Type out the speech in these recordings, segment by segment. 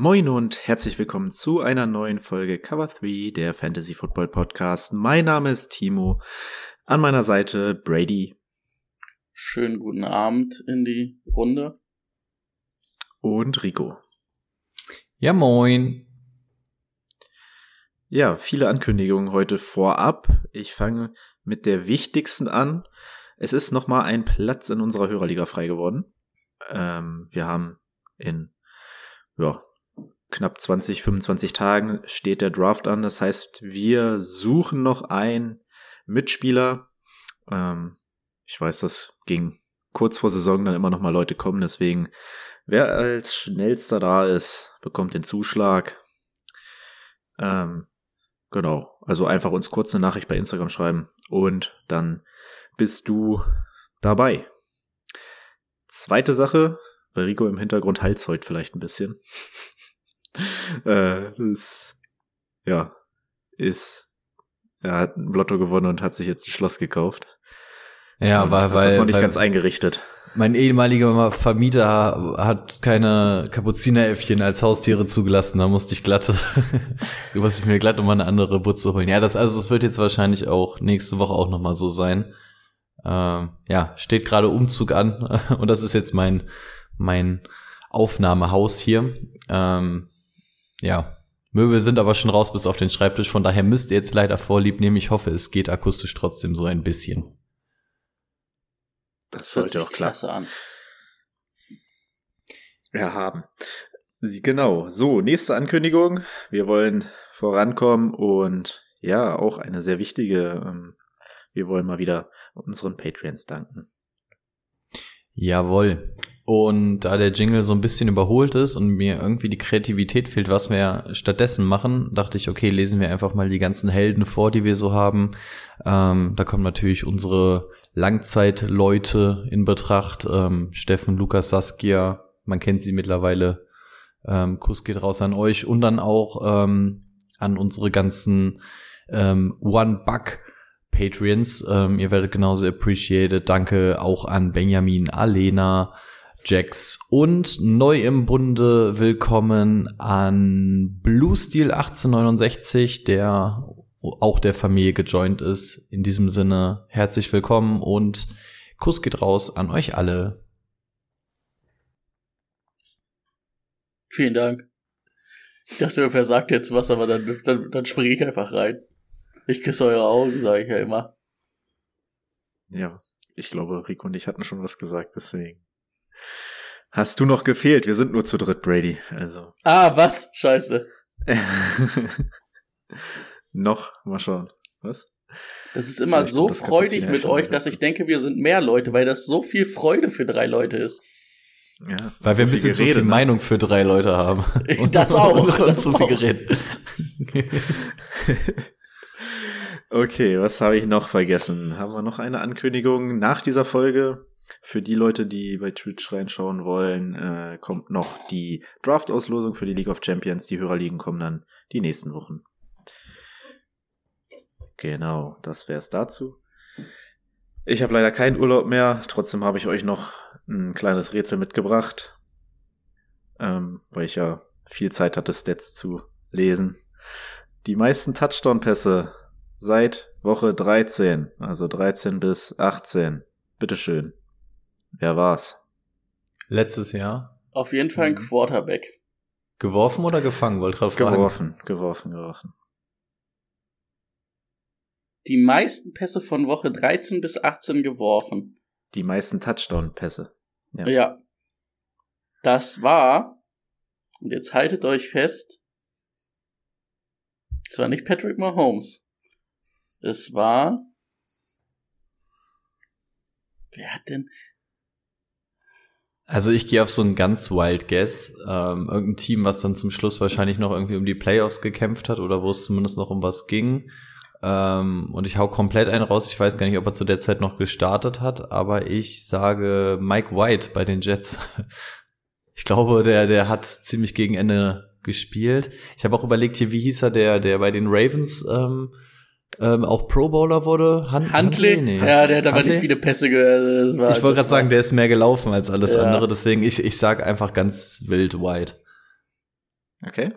Moin und herzlich willkommen zu einer neuen Folge Cover 3 der Fantasy Football Podcast. Mein Name ist Timo. An meiner Seite Brady. Schönen guten Abend in die Runde. Und Rico. Ja, moin. Ja, viele Ankündigungen heute vorab. Ich fange mit der wichtigsten an. Es ist nochmal ein Platz in unserer Hörerliga frei geworden. Ähm, wir haben in ja, knapp 20, 25 Tagen steht der Draft an. Das heißt, wir suchen noch einen Mitspieler. Ähm, ich weiß, das ging kurz vor Saison dann immer noch mal Leute kommen. Deswegen, wer als schnellster da ist, bekommt den Zuschlag. Ähm, genau. Also einfach uns kurz eine Nachricht bei Instagram schreiben und dann bist du dabei. Zweite Sache, bei Rico im Hintergrund Hals heute vielleicht ein bisschen. äh, das, ja, ist, er hat ein Lotto gewonnen und hat sich jetzt ein Schloss gekauft. Ja, weil, weil, das noch nicht weil ganz eingerichtet. mein ehemaliger Vermieter hat keine Kapuzineräffchen als Haustiere zugelassen. Da musste ich glatt, muss ich mir glatt um eine andere Butze holen. Ja, das, also es wird jetzt wahrscheinlich auch nächste Woche auch nochmal so sein. Ähm, ja, steht gerade Umzug an und das ist jetzt mein, mein Aufnahmehaus hier. Ähm, ja, Möbel sind aber schon raus bis auf den Schreibtisch, von daher müsst ihr jetzt leider vorlieb nehmen. Ich hoffe, es geht akustisch trotzdem so ein bisschen. Das sollte auch klar klasse an. Ja, haben. Sie- Genau. So, nächste Ankündigung. Wir wollen vorankommen und ja, auch eine sehr wichtige. Ähm, wir wollen mal wieder unseren Patreons danken. Jawohl. Und da der Jingle so ein bisschen überholt ist und mir irgendwie die Kreativität fehlt, was wir stattdessen machen, dachte ich, okay, lesen wir einfach mal die ganzen Helden vor, die wir so haben. Ähm, da kommen natürlich unsere Langzeitleute in Betracht. Ähm, Steffen, Lukas, Saskia, man kennt sie mittlerweile. Ähm, Kuss geht raus an euch und dann auch ähm, an unsere ganzen ähm, One-Buck Patreons. Ähm, ihr werdet genauso appreciated. Danke auch an Benjamin, Alena, Jax und neu im Bunde willkommen an Blue Steel 1869, der auch der Familie gejoint ist. In diesem Sinne herzlich willkommen und Kuss geht raus an euch alle. Vielen Dank. Ich dachte, wer sagt jetzt was, aber dann, dann, dann springe ich einfach rein. Ich küsse eure Augen, sage ich ja immer. Ja, ich glaube, Rico und ich hatten schon was gesagt, deswegen. Hast du noch gefehlt? Wir sind nur zu dritt, Brady. Also. Ah, was? Scheiße. noch, mal schauen. Was? Das ist immer Vielleicht so freudig mit euch, dass ich denke, wir sind mehr Leute, weil das so viel Freude für drei Leute ist. Ja, Weil wir ein so bisschen zu Gerede, viel ne? Meinung für drei Leute haben. Das auch, Und das zu viel auch. Gerät. Okay, was habe ich noch vergessen? Haben wir noch eine Ankündigung nach dieser Folge? Für die Leute, die bei Twitch reinschauen wollen, äh, kommt noch die Draft-Auslosung für die League of Champions. Die Hörerligen kommen dann die nächsten Wochen. Genau, das wäre es dazu. Ich habe leider keinen Urlaub mehr, trotzdem habe ich euch noch ein kleines Rätsel mitgebracht, ähm, weil ich ja viel Zeit hatte, Stats zu lesen. Die meisten Touchdown-Pässe seit Woche 13, also 13 bis 18. Bitteschön. Wer war's? Letztes Jahr. Auf jeden Fall ein Mhm. Quarterback. Geworfen oder gefangen? Wollte gerade fragen. Geworfen, geworfen, geworfen. Die meisten Pässe von Woche 13 bis 18 geworfen. Die meisten Touchdown-Pässe. Ja. Ja. Das war, und jetzt haltet euch fest, es war nicht Patrick Mahomes. Es war, wer hat denn, Also ich gehe auf so ein ganz wild Guess. Ähm, irgendein Team, was dann zum Schluss wahrscheinlich noch irgendwie um die Playoffs gekämpft hat oder wo es zumindest noch um was ging. Ähm, und ich hau komplett einen raus. Ich weiß gar nicht, ob er zu der Zeit noch gestartet hat, aber ich sage Mike White bei den Jets. Ich glaube, der, der hat ziemlich gegen Ende gespielt. Ich habe auch überlegt hier, wie hieß er, der, der bei den Ravens ähm, ähm, auch Pro Bowler wurde. Han Huntley? Nee. Ja, der hat aber Huntley? nicht viele Pässe ge war, Ich wollte gerade sagen, der ist mehr gelaufen als alles ja. andere, deswegen ich, ich sag einfach ganz wild White. Okay.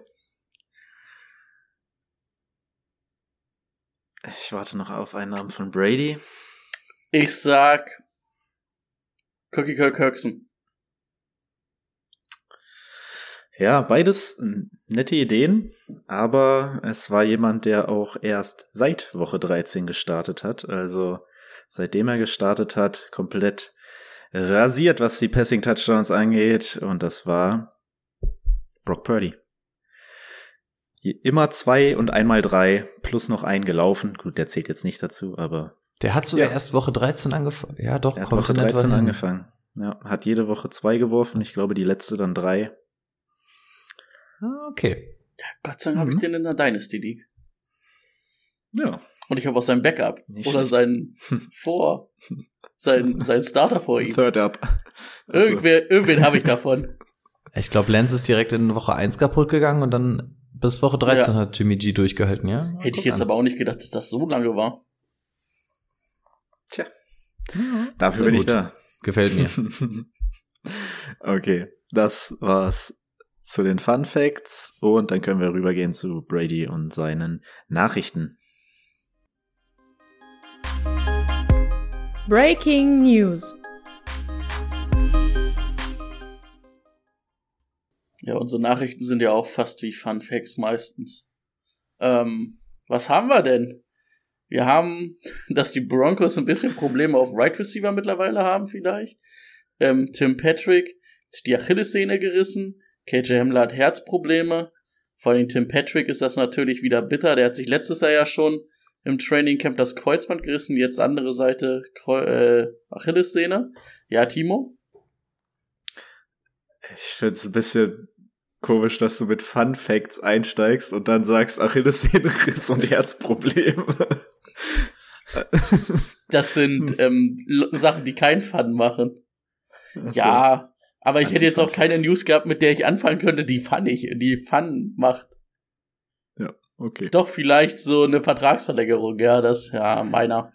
Ich warte noch auf einen Namen von Brady. Ich sag Cookie Kirk Kirkson. Ja, beides nette Ideen, aber es war jemand, der auch erst seit Woche 13 gestartet hat. Also seitdem er gestartet hat, komplett rasiert, was die Passing Touchdowns angeht. Und das war Brock Purdy. Immer zwei und einmal drei, plus noch ein gelaufen. Gut, der zählt jetzt nicht dazu, aber. Der hat sogar ja. erst Woche 13 angefangen. Ja, doch, er hat Woche 13 angefangen. Ja, hat jede Woche zwei geworfen. Ich glaube, die letzte dann drei. Ah, okay. Ja, Gott sei Dank mhm. habe ich den in der Dynasty League. Ja. Und ich habe auch sein Backup. Nicht oder sein Vor. Sein, sein Starter vor ihm. Third Up. Also. Irgendwer, irgendwen habe ich davon. Ich glaube, Lance ist direkt in Woche 1 kaputt gegangen und dann bis Woche 13 ja. hat Jimmy G durchgehalten, ja? Hätte ich jetzt an. aber auch nicht gedacht, dass das so lange war. Tja. Dafür bin gut. ich da. Gefällt mir. okay. Das war's zu den Fun Facts und dann können wir rübergehen zu Brady und seinen Nachrichten. Breaking News. Ja, unsere Nachrichten sind ja auch fast wie Fun Facts meistens. Ähm, was haben wir denn? Wir haben, dass die Broncos ein bisschen Probleme auf Right Receiver mittlerweile haben vielleicht. Ähm, Tim Patrick hat die Achillessehne gerissen. KJ Hamler hat Herzprobleme. Vor allem Tim Patrick ist das natürlich wieder bitter. Der hat sich letztes Jahr ja schon im Training Camp das Kreuzband gerissen, jetzt andere Seite Kreu äh, Achillessehne. Ja, Timo? Ich find's ein bisschen komisch, dass du mit Fun Facts einsteigst und dann sagst Achillessehnenriss und Herzprobleme. das sind ähm, Sachen, die keinen Fun machen. So. Ja, aber ich hätte jetzt auch keine News gehabt, mit der ich anfangen könnte, die Fun ich, die Fun macht. Ja, okay. Doch vielleicht so eine Vertragsverlängerung, ja, das, ja, meiner.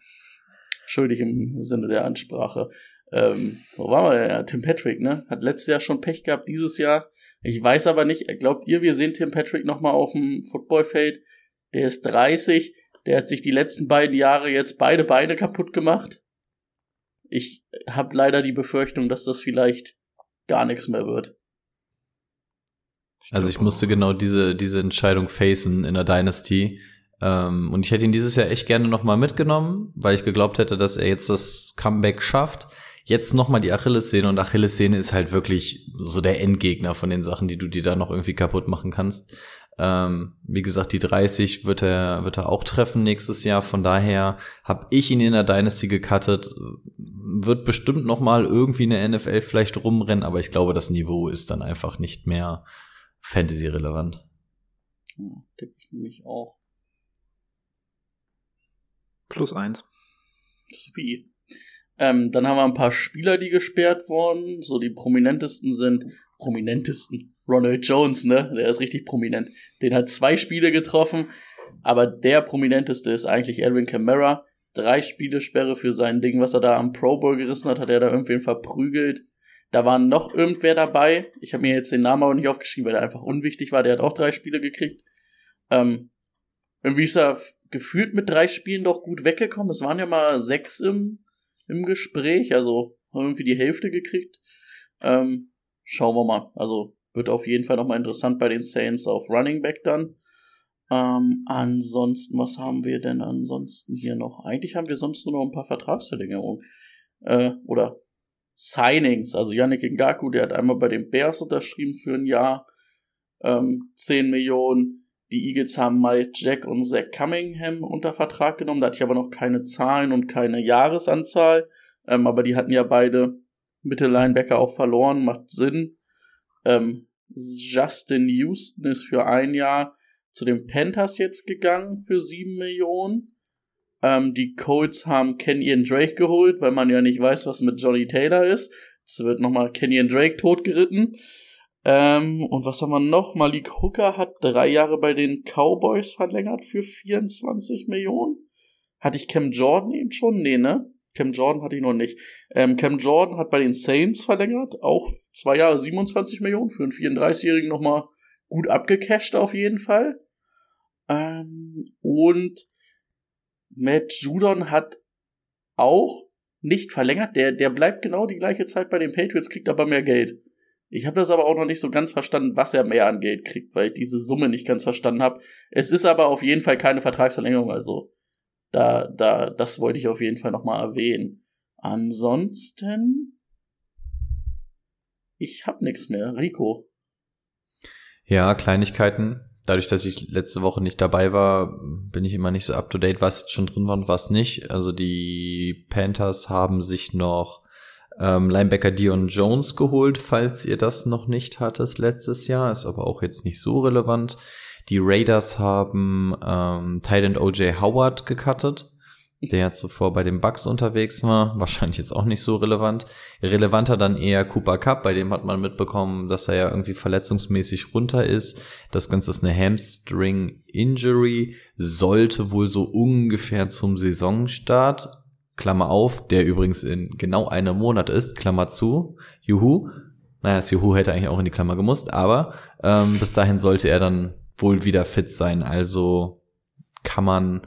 Schuldig im Sinne der Ansprache. Ähm, wo war wir? Ja, Tim Patrick, ne? Hat letztes Jahr schon Pech gehabt, dieses Jahr. Ich weiß aber nicht, glaubt ihr, wir sehen Tim Patrick nochmal auf dem Footballfeld? Der ist 30, der hat sich die letzten beiden Jahre jetzt beide Beine kaputt gemacht. Ich habe leider die Befürchtung, dass das vielleicht gar nichts mehr wird. Also ich musste genau diese, diese Entscheidung facen in der Dynasty. Ähm, und ich hätte ihn dieses Jahr echt gerne nochmal mitgenommen, weil ich geglaubt hätte, dass er jetzt das Comeback schafft. Jetzt nochmal die Achillessehne und Achillessehne ist halt wirklich so der Endgegner von den Sachen, die du dir da noch irgendwie kaputt machen kannst. Ähm, wie gesagt, die 30 wird er, wird er auch treffen nächstes Jahr. Von daher habe ich ihn in der Dynasty gecuttet. Wird bestimmt noch mal irgendwie in der NFL vielleicht rumrennen, aber ich glaube, das Niveau ist dann einfach nicht mehr Fantasy-relevant. Ja, denke ich nämlich auch. Plus eins. Supi. Ähm, dann haben wir ein paar Spieler, die gesperrt wurden. So die prominentesten sind prominentesten. Ronald Jones, ne? Der ist richtig prominent. Den hat zwei Spiele getroffen, aber der prominenteste ist eigentlich Edwin Kamara. Drei Spiele Sperre für sein Ding, was er da am Pro Bowl gerissen hat, hat er da irgendwen verprügelt. Da war noch irgendwer dabei. Ich habe mir jetzt den Namen aber nicht aufgeschrieben, weil der einfach unwichtig war. Der hat auch drei Spiele gekriegt. Ähm, irgendwie ist er gefühlt mit drei Spielen doch gut weggekommen. Es waren ja mal sechs im, im Gespräch, also haben irgendwie die Hälfte gekriegt. Ähm, schauen wir mal. Also wird auf jeden Fall nochmal interessant bei den Saints auf Running Back dann. Ähm, ansonsten, was haben wir denn ansonsten hier noch? Eigentlich haben wir sonst nur noch ein paar Vertragsverlängerungen. Äh, oder Signings. Also Yannick Ngaku, der hat einmal bei den Bears unterschrieben für ein Jahr. Ähm, 10 Millionen. Die Eagles haben Mike Jack und Zach Cunningham unter Vertrag genommen. Da hatte ich aber noch keine Zahlen und keine Jahresanzahl. Ähm, aber die hatten ja beide Mitte-Linebacker auch verloren, macht Sinn. Ähm, Justin Houston ist für ein Jahr zu den Panthers jetzt gegangen für sieben Millionen. Ähm, die Colts haben Kenyon Drake geholt, weil man ja nicht weiß, was mit Johnny Taylor ist. Jetzt wird nochmal Kenyon Drake totgeritten. Ähm, und was haben wir noch? Malik Hooker hat drei Jahre bei den Cowboys verlängert für 24 Millionen. Hatte ich Cam Jordan eben schon? Nee, ne? Cam Jordan hatte ich noch nicht. Ähm, Cam Jordan hat bei den Saints verlängert, auch zwei Jahre 27 Millionen, für einen 34-Jährigen nochmal gut abgecasht auf jeden Fall. Ähm, und Matt Judon hat auch nicht verlängert, der, der bleibt genau die gleiche Zeit bei den Patriots, kriegt aber mehr Geld. Ich habe das aber auch noch nicht so ganz verstanden, was er mehr an Geld kriegt, weil ich diese Summe nicht ganz verstanden habe. Es ist aber auf jeden Fall keine Vertragsverlängerung, also da, da, das wollte ich auf jeden Fall nochmal erwähnen. Ansonsten, ich hab nichts mehr. Rico. Ja, Kleinigkeiten. Dadurch, dass ich letzte Woche nicht dabei war, bin ich immer nicht so up to date, was jetzt schon drin war und was nicht. Also die Panthers haben sich noch ähm, Linebacker Dion Jones geholt, falls ihr das noch nicht hattet letztes Jahr. Ist aber auch jetzt nicht so relevant. Die Raiders haben ähm, Titan OJ Howard gecuttet, der zuvor bei den Bucks unterwegs war. Wahrscheinlich jetzt auch nicht so relevant. Relevanter dann eher Cooper Cup, bei dem hat man mitbekommen, dass er ja irgendwie verletzungsmäßig runter ist. Das Ganze ist eine Hamstring Injury, sollte wohl so ungefähr zum Saisonstart Klammer auf, der übrigens in genau einem Monat ist, Klammer zu, juhu. Naja, das Juhu hätte eigentlich auch in die Klammer gemusst, aber ähm, bis dahin sollte er dann wohl wieder fit sein. Also kann man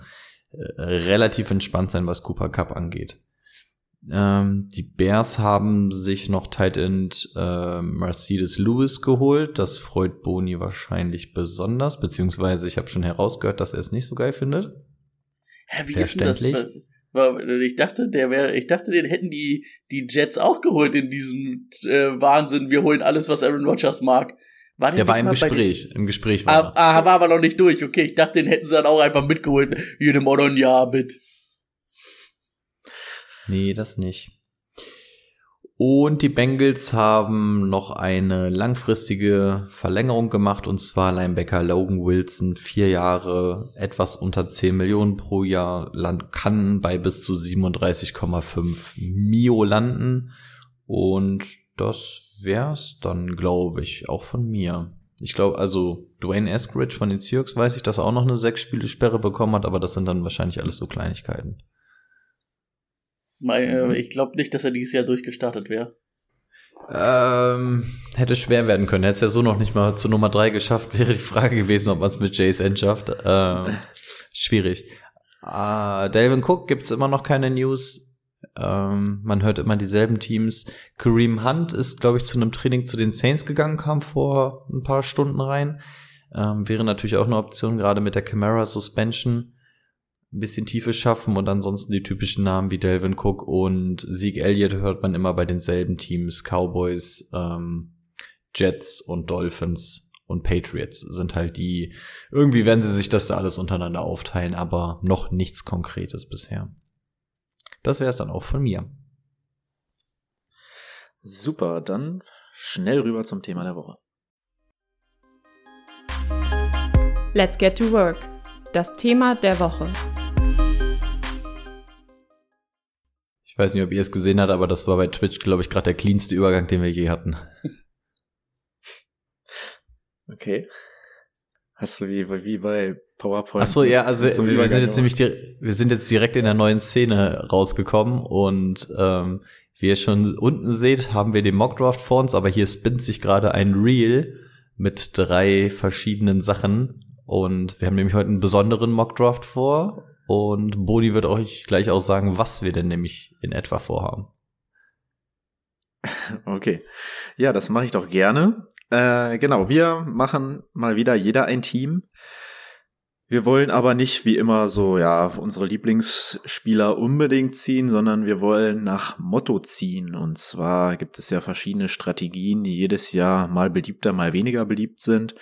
relativ entspannt sein, was Cooper Cup angeht. Ähm, die Bears haben sich noch Tight End äh, Mercedes Lewis geholt. Das freut Boni wahrscheinlich besonders, beziehungsweise ich habe schon herausgehört, dass er es nicht so geil findet. Hä, wie ist denn das? Ich dachte, der wäre, ich dachte, den hätten die, die Jets auch geholt in diesem äh, Wahnsinn. Wir holen alles, was Aaron Rodgers mag. War der, der war im Gespräch. Im Gespräch war ah, ah, war aber noch nicht durch. Okay, ich dachte, den hätten sie dann auch einfach mitgeholt. Ein Jahr mit. Nee, das nicht. Und die Bengals haben noch eine langfristige Verlängerung gemacht und zwar Linebacker Logan Wilson, vier Jahre, etwas unter 10 Millionen pro Jahr, kann bei bis zu 37,5 Mio landen und das wär's dann, glaube ich, auch von mir. Ich glaube, also Dwayne Eskridge von den Seahawks weiß ich, dass er auch noch eine sechs Spiele Sperre bekommen hat, aber das sind dann wahrscheinlich alles so Kleinigkeiten. Äh, ich glaube nicht, dass er dieses Jahr durchgestartet wäre. Ähm, hätte schwer werden können. Hätte es ja so noch nicht mal zur Nummer drei geschafft. Wäre die Frage gewesen, ob man es mit JSN schafft. Ähm, schwierig. Äh, Delvin Cook gibt's immer noch keine News. Ähm, man hört immer dieselben Teams. Kareem Hunt ist, glaube ich, zu einem Training zu den Saints gegangen, kam vor ein paar Stunden rein. Ähm, wäre natürlich auch eine Option, gerade mit der Camara Suspension ein bisschen Tiefe schaffen und ansonsten die typischen Namen wie Delvin Cook und Zeke Elliott hört man immer bei denselben Teams. Cowboys, ähm, Jets und Dolphins und Patriots sind halt die, irgendwie werden sie sich das da alles untereinander aufteilen, aber noch nichts Konkretes bisher. Das wäre es dann auch von mir. Super, dann schnell rüber zum Thema der Woche. Let's get to work. Das Thema der Woche. Ich weiß nicht, ob ihr es gesehen habt, aber das war bei Twitch, glaube ich, gerade der cleanste Übergang, den wir je hatten. Okay. Hast du wie, wie bei PowerPoint? Ach so, ja, also wir, sind jetzt nämlich, wir sind jetzt direkt in der neuen Szene rausgekommen und ähm, wie ihr schon unten seht, haben wir den Mockdraft vor uns, aber hier spinnt sich gerade ein Reel mit drei verschiedenen Sachen und wir haben nämlich heute einen besonderen Mockdraft vor und Bodi wird euch gleich auch sagen, was wir denn nämlich in etwa vorhaben. Okay. Ja, das mache ich doch gerne. Äh, genau, wir machen mal wieder jeder ein Team. Wir wollen aber nicht wie immer so, ja, unsere Lieblingsspieler unbedingt ziehen, sondern wir wollen nach Motto ziehen. Und zwar gibt es ja verschiedene Strategien, die jedes Jahr mal beliebter, mal weniger beliebt sind.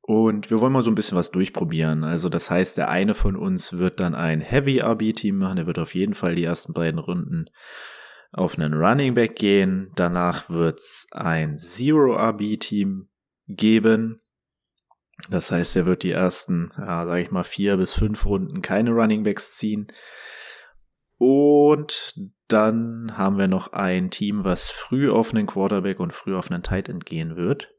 Und wir wollen mal so ein bisschen was durchprobieren. Also das heißt, der eine von uns wird dann ein Heavy RB-Team machen, der wird auf jeden Fall die ersten beiden Runden auf einen Running Back gehen. Danach wird's ein Zero-RB-Team geben. Das heißt, er wird die ersten, ja, sag ich mal, vier bis fünf Runden keine Running Backs ziehen. Und dann haben wir noch ein Team, was früh auf einen Quarterback und früh auf einen Tight End gehen wird.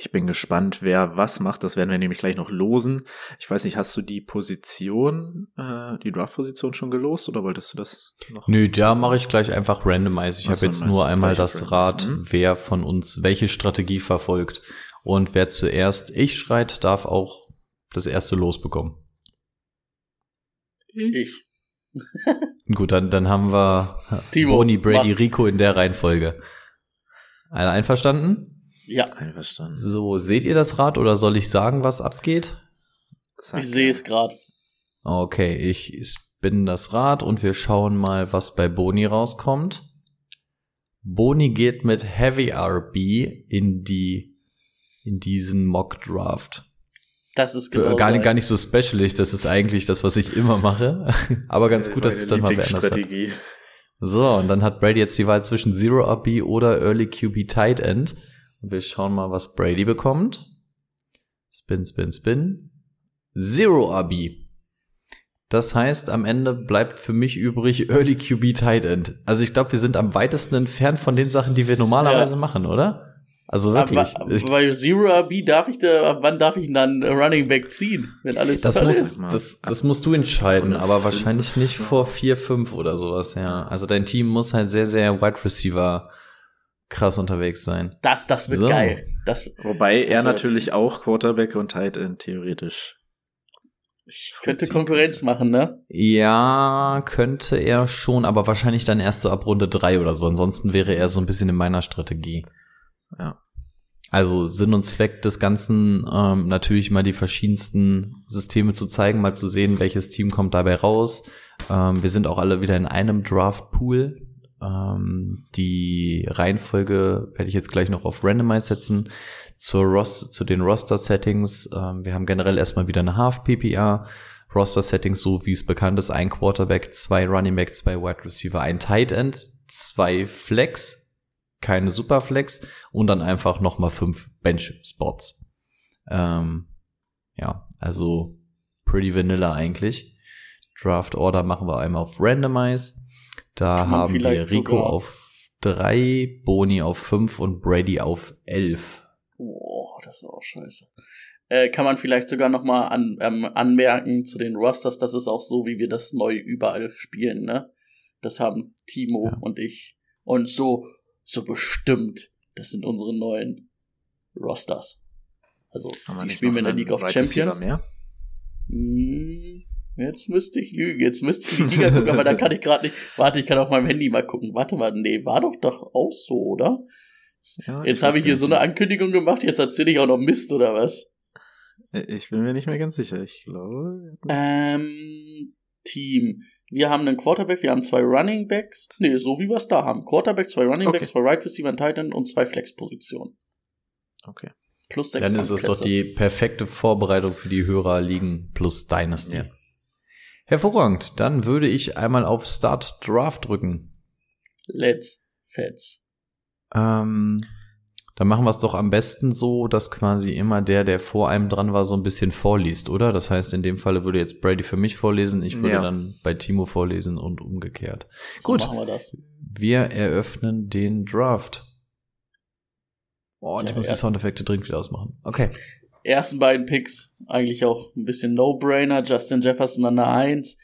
Ich bin gespannt, wer was macht. Das werden wir nämlich gleich noch losen. Ich weiß nicht, hast du die Position, äh, die Draft-Position schon gelost oder wolltest du das noch? Nö, da mache ich gleich einfach randomize. Ich habe jetzt nur einmal das. Rad, Mhm. wer von uns welche Strategie verfolgt. Und wer zuerst ich schreit, darf auch das erste Los bekommen. Ich. Gut, dann, dann haben wir Timo, Boni, Brady, mach. Rico in der Reihenfolge. Alle einverstanden? Ja, Einverstanden. So, seht ihr das Rad oder soll ich sagen, was abgeht? Sag ich sehe es gerade. Okay, ich spinne das Rad und wir schauen mal, was bei Boni rauskommt. Boni geht mit Heavy RB in die in diesen Mock Draft. Das ist Äh, genau gar, nicht, so gar nicht so specialig, das ist eigentlich das, was ich immer mache. Aber ganz gut, dass es dann mal wer anders hat. So, und dann hat Brady jetzt die Wahl zwischen Zero RB oder Early QB Tight End. Und wir schauen mal, was Brady bekommt. Spin, spin, spin. Zero RB. Das heißt, am Ende bleibt für mich übrig Early QB Tight End. Also ich glaube, wir sind am weitesten entfernt von den Sachen, die wir normalerweise Ja. machen, oder? Also Aber, wirklich. Ich- weil Zero RB darf ich da, ab wann darf ich dann Running Back ziehen, wenn alles Das toll muss, ist? das, das musst du entscheiden, aber fünf, wahrscheinlich nicht ja. vor vier, fünf oder sowas, ja. Also dein Team muss halt sehr, sehr Wide Receiver krass unterwegs sein. Das, das wird So. geil. Das, Wobei Das er natürlich auch Quarterback und Tight End theoretisch. ich könnte Konkurrenz machen, ne? Ja, könnte er schon, aber wahrscheinlich dann erst so ab Runde drei oder so. Ansonsten wäre er so ein bisschen in meiner Strategie. Ja. Also Sinn und Zweck des Ganzen, ähm, natürlich mal die verschiedensten Systeme zu zeigen, mal zu sehen, welches Team kommt dabei raus. Ähm, wir sind auch alle wieder in einem Draft-Pool. Ähm, die Reihenfolge werde ich jetzt gleich noch auf Randomize setzen. Zur Ros zu den Roster-Settings. Ähm, wir haben generell erstmal wieder eine Half-PPR. Roster-Settings, so wie es bekannt ist, ein Quarterback, zwei Running Back, zwei Wide Receiver, ein Tight End, zwei Flex, keine Superflex und dann einfach nochmal fünf Bench-Spots. Ähm, ja, also pretty vanilla eigentlich. Draft Order machen wir einmal auf Randomize. Da haben wir Rico auf drei, Boni auf fünf und Brady auf elf. Boah, das war auch scheiße. Äh, kann man vielleicht sogar noch mal an, ähm, anmerken zu den Rosters, das ist auch so, wie wir das neu überall spielen, ne? Das haben Timo Ja. und ich. Und so, so bestimmt, das sind unsere neuen Rosters. Also, Haben nicht spielen wir in der League of Champions. Mehr? Hm, jetzt müsste ich lügen, jetzt müsste ich die Liga gucken, aber da kann ich gerade nicht. Warte, ich kann auf meinem Handy mal gucken. Warte mal, nee, war doch doch auch so, oder? Ja, Jetzt habe ich hier so eine Ankündigung gemacht, jetzt erzähle ich auch noch Mist, oder was? mehr. Ich bin mir nicht mehr ganz sicher. Ich glaube. Ähm, Team. Wir haben einen Quarterback, wir haben zwei Running Backs. Nee, so wie wir es da haben. Quarterback, zwei Running Okay. Backs, zwei Right Receiver, ein Tight End und zwei Flex-Positionen. Okay. Plus sechs Dann ist es doch die perfekte Vorbereitung für die Hörer liegen plus Dynasty. Ja. Hervorragend. Dann würde ich einmal auf Start Draft drücken. Let's Fets. Ähm, dann machen wir es doch am besten so, dass quasi immer der, der vor einem dran war, so ein bisschen vorliest, oder? Das heißt, in dem Falle würde jetzt Brady für mich vorlesen, ich würde Ja. dann bei Timo vorlesen und umgekehrt. So Gut. machen wir das. Wir eröffnen den Draft. Oh, und ich Ja, muss ja. die Soundeffekte dringend wieder ausmachen. Okay. Ersten beiden Picks, eigentlich auch ein bisschen No-Brainer. Justin Jefferson an der 1,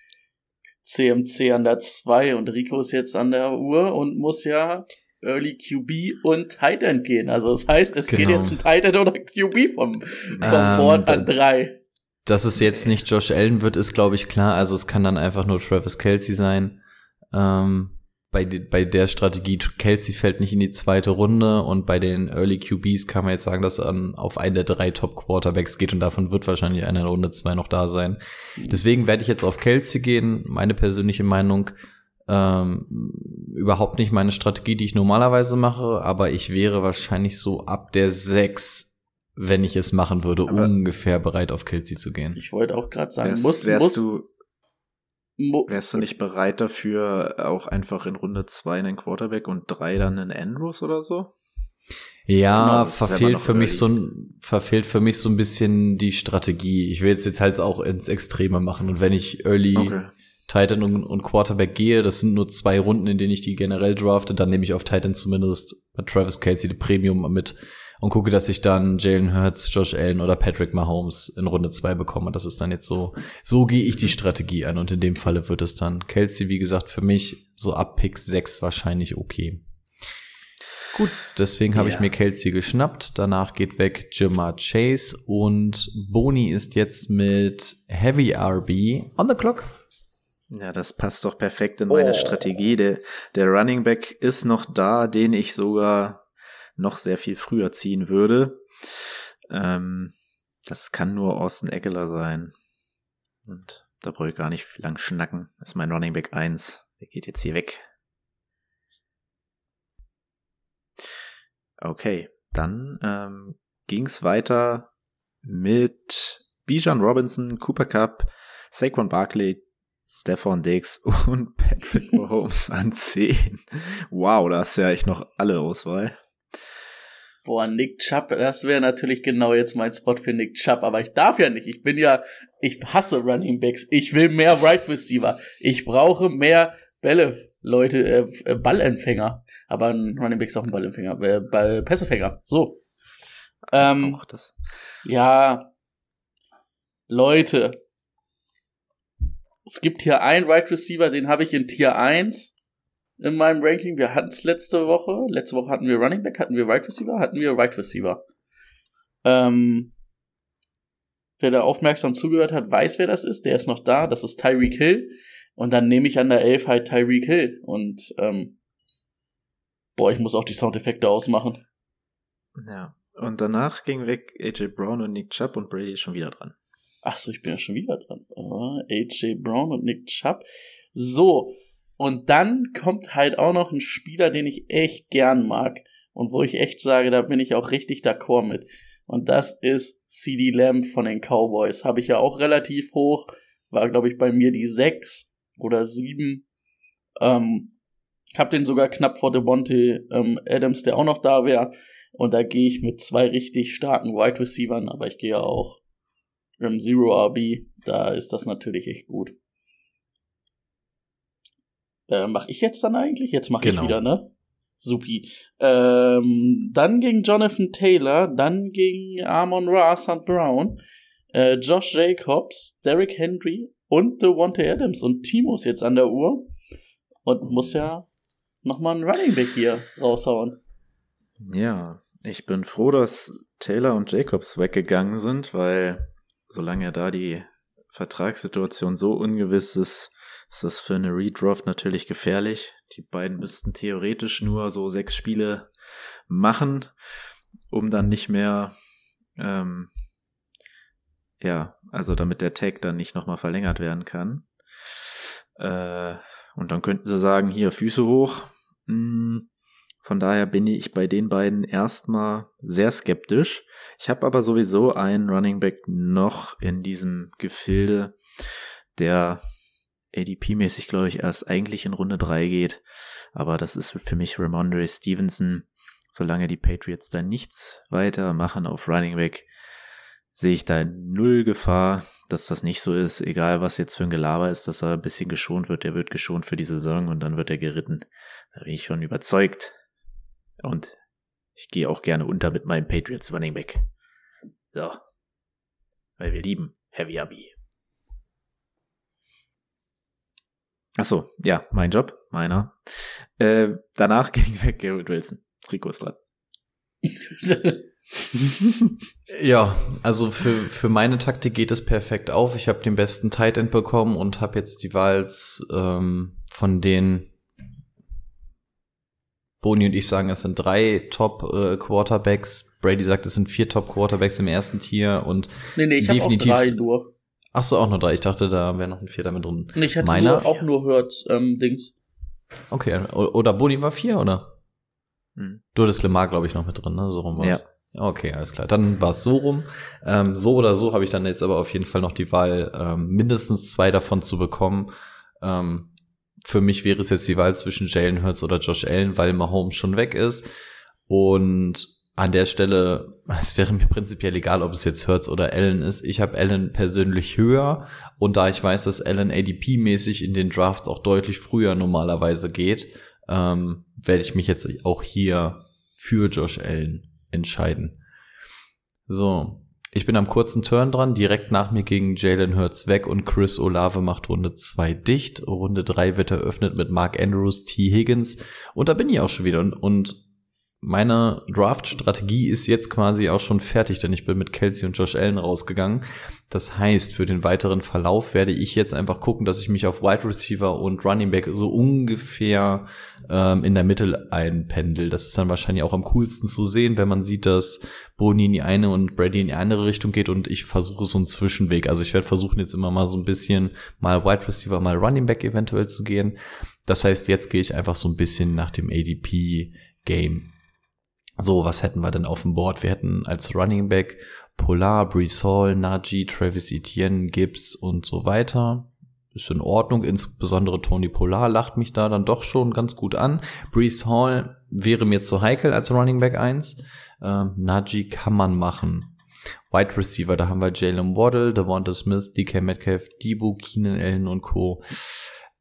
CMC an der 2 und Rico ist jetzt an der Uhr und muss ja Early QB und Tight End gehen. Also das heißt, es geht Genau. jetzt ein Tight End oder QB vom, vom Ähm, Board an 3. Dass es jetzt nicht Josh Allen wird, ist, glaube ich, klar. Also es kann dann einfach nur Travis Kelsey sein. Ähm, bei, bei der Strategie, Kelsey fällt nicht in die zweite Runde und bei den Early QBs kann man jetzt sagen, dass an auf einen der drei Top Quarterbacks geht und davon wird wahrscheinlich einer in Runde zwei noch da sein. Deswegen werde ich jetzt auf Kelsey gehen. Meine persönliche Meinung, ähm, überhaupt nicht meine Strategie, die ich normalerweise mache, aber ich wäre wahrscheinlich so ab der sechs, wenn ich es machen würde, Aber- ungefähr bereit auf Kelsey zu gehen. Ich wollte auch gerade sagen, Wärst, muss, wärst muss, du. Mo Wärst du nicht bereit dafür, auch einfach in Runde zwei einen Quarterback und drei dann einen Andrews oder so? Ja, Genau, verfehlt für mich so ein, verfehlt für mich so ein bisschen die Strategie. Ich will jetzt jetzt halt auch ins Extreme machen und wenn ich Early Okay. Titan und, und Quarterback gehe, das sind nur zwei Runden, in denen ich die generell drafte, dann nehme ich auf Titan zumindest bei Travis Kelsey die Premium mit und gucke, dass ich dann Jalen Hurts, Josh Allen oder Patrick Mahomes in Runde zwei bekomme. Das ist dann jetzt so, so gehe ich die Strategie an und in dem Falle wird es dann Kelsey, wie gesagt, für mich so ab Pick 6 wahrscheinlich okay. Gut, deswegen habe ich Ja. mir Kelsey geschnappt. Danach geht weg Jamar Chase und Boni ist jetzt mit Heavy RB on the clock. Ja, das passt doch perfekt in meine Oh. Strategie. Der, der Running Back ist noch da, den ich sogar noch sehr viel früher ziehen würde. Ähm, das kann nur Austin Eckler sein. Und da brauche ich gar nicht lang schnacken. Das ist mein Running Back 1. Der geht jetzt hier weg. Okay, dann ähm, ging's weiter mit Bijan Robinson, Cooper Cup, Saquon Barkley, Stephon Diggs und Patrick Mahomes an 10. Wow, da ist ja echt noch alle Auswahl. Boah, Nick Chubb, das wäre natürlich genau jetzt mein Spot für Nick Chubb, aber ich darf ja nicht. Ich bin ja, ich hasse Running Backs. Ich will mehr Right Receiver. Ich brauche mehr Bälle, Leute, äh, äh, Ballempfänger. Aber ein Running Back ist auch ein Ballempfänger, äh, Ball, Passempfänger. So. Ähm, Auch das. ja, Leute, es gibt hier einen Right Receiver, den habe ich in Tier 1 in meinem Ranking. Wir hatten es letzte Woche. Letzte Woche hatten wir Running Back, hatten wir Right Receiver, hatten wir Right Receiver. Ähm, wer da aufmerksam zugehört hat, weiß, wer das ist. Der ist noch da. Das ist Tyreek Hill. Und dann nehme ich an der 11 halt Tyreek Hill. Und, ähm, boah, ich muss auch die Soundeffekte ausmachen. Ja. Und danach ging weg AJ Brown und Nick Chubb und Brady ist schon wieder dran. Ach so, ich bin ja schon wieder dran. Äh, AJ Brown und Nick Chubb. So. Und dann kommt halt auch noch ein Spieler, den ich echt gern mag. Und wo ich echt sage, da bin ich auch richtig d'accord mit. Und das ist CD Lamb von den Cowboys. Habe ich ja auch relativ hoch. War, glaube ich, bei mir die 6 oder 7. Ähm, hab den sogar knapp vor Devontae ähm, Adams, der auch noch da wäre. Und da gehe ich mit zwei richtig starken Wide Receivern, aber ich gehe ja auch im Zero RB, da ist das natürlich echt gut. Äh, mach ich jetzt dann eigentlich? Jetzt mach Genau. ich wieder, ne? Supi. Ähm, dann ging Jonathan Taylor, dann ging Amon Ra St. Brown, äh, Josh Jacobs, Derrick Henry und Devontae Adams und Timo ist jetzt an der Uhr und muss ja nochmal einen Running Back hier raushauen. Ja, ich bin froh, dass Taylor und Jacobs weggegangen sind, weil solange da die Vertragssituation so ungewiss ist, ist das für eine Redraft natürlich gefährlich. Die beiden müssten theoretisch nur so sechs Spiele machen, um dann nicht mehr, ähm, ja, also damit der Tag dann nicht nochmal verlängert werden kann. Äh, und dann könnten sie sagen, hier Füße hoch. Hm, von daher bin ich bei den beiden erstmal sehr skeptisch. Ich habe aber sowieso einen Running Back noch in diesem Gefilde, der ADP-mäßig, glaube ich, erst eigentlich in Runde 3 geht. Aber das ist für mich Ramondre Stevenson. Solange die Patriots da nichts weiter machen auf Running Back, sehe ich da null Gefahr, dass das nicht so ist. Egal, was jetzt für ein Gelaber ist, dass er ein bisschen geschont wird. Der wird geschont für die Saison und dann wird er geritten. Da bin ich schon überzeugt. Und ich gehe auch gerne unter mit meinem Patriots Running Back. So. Weil wir lieben Heavy RB. Ach so, ja, mein Job, meiner. Äh, danach ging weg Garrett Wilson. Rico ist dran. Ja, also für, für meine Taktik geht es perfekt auf. Ich habe den besten Tight End bekommen und habe jetzt die Wahl ähm, von den Boni und ich sagen, es sind drei Top äh, Quarterbacks. Brady sagt, es sind vier Top Quarterbacks im ersten Tier und nee, nee, ich habe auch Definitiv- drei nur. ach so auch nur drei. Ich dachte, da wäre noch ein vierter mit drin. Nee, ich hatte Meiner? nur, auch nur Hurts ähm, Dings. Okay, oder Boni war vier, oder? Hm. Du hattest Lemar, glaube ich, noch mit drin, ne? So rum war's. Ja. Okay, alles klar. Dann war es so rum. Ähm, so oder so habe ich dann jetzt aber auf jeden Fall noch die Wahl, ähm, mindestens zwei davon zu bekommen. Ähm, für mich wäre es jetzt die Wahl zwischen Jalen Hurts oder Josh Allen, weil Mahomes schon weg ist. Und an der Stelle, es wäre mir prinzipiell egal, ob es jetzt Hurts oder Allen ist. Ich habe Allen persönlich höher und da ich weiß, dass Allen ADP-mäßig in den Drafts auch deutlich früher normalerweise geht, ähm, werde ich mich jetzt auch hier für Josh Allen entscheiden. So, ich bin am kurzen Turn dran, direkt nach mir gegen Jalen Hurts weg und Chris Olave macht Runde 2 dicht. Runde 3 wird eröffnet mit Mark Andrews, T. Higgins und da bin ich auch schon wieder und, und meine Draft-Strategie ist jetzt quasi auch schon fertig, denn ich bin mit Kelsey und Josh Allen rausgegangen. Das heißt, für den weiteren Verlauf werde ich jetzt einfach gucken, dass ich mich auf Wide Receiver und Running Back so ungefähr ähm, in der Mitte einpendel. Das ist dann wahrscheinlich auch am coolsten zu sehen, wenn man sieht, dass Boni in die eine und Brady in die andere Richtung geht und ich versuche so einen Zwischenweg. Also ich werde versuchen jetzt immer mal so ein bisschen mal Wide Receiver, mal Running Back eventuell zu gehen. Das heißt, jetzt gehe ich einfach so ein bisschen nach dem ADP Game. So, was hätten wir denn auf dem Board? Wir hätten als Running Back Polar, Brees Hall, Najee, Travis Etienne, Gibbs und so weiter. Ist in Ordnung, insbesondere Tony Polar lacht mich da dann doch schon ganz gut an. Brees Hall wäre mir zu heikel als Running Back 1. Ähm, Najee kann man machen. Wide Receiver, da haben wir Jalen Waddle, Devonta Smith, DK Metcalf, Debo, Keenan Allen und Co.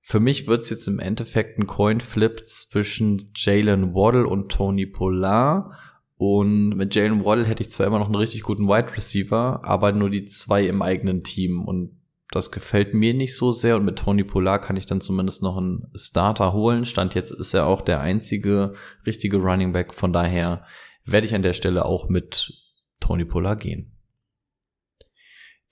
Für mich wird's jetzt im Endeffekt ein Coin-Flip zwischen Jalen Waddle und Tony Polar. Und mit Jalen Waddle hätte ich zwar immer noch einen richtig guten Wide Receiver, aber nur die zwei im eigenen Team. Und das gefällt mir nicht so sehr. Und mit Tony Polar kann ich dann zumindest noch einen Starter holen. Stand jetzt ist er auch der einzige richtige Running Back. Von daher werde ich an der Stelle auch mit Tony Polar gehen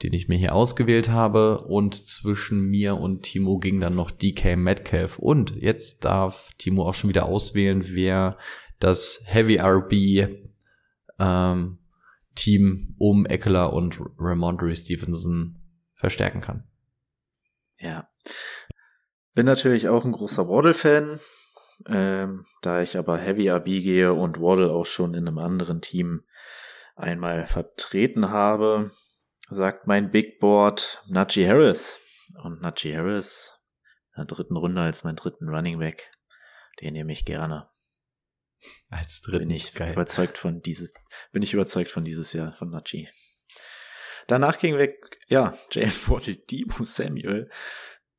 den ich mir hier ausgewählt habe. Und zwischen mir und Timo ging dann noch DK Metcalf. Und jetzt darf Timo auch schon wieder auswählen, wer das Heavy RB ähm, Team um Eckler und Ramondre Stevenson verstärken kann. Ja. Bin natürlich auch ein großer Waddle-Fan. Ähm, da ich aber Heavy RB gehe und Waddle auch schon in einem anderen Team einmal vertreten habe, sagt mein Big Board Najee Harris. Und Najee Harris in der dritten Runde als mein dritten Running Back. Den nehme ich gerne. Als dritten. Bin ich Geil. überzeugt von dieses, bin ich überzeugt von dieses Jahr, von Najee. Danach ging weg, ja, Jalen Waddle, Debo Samuel,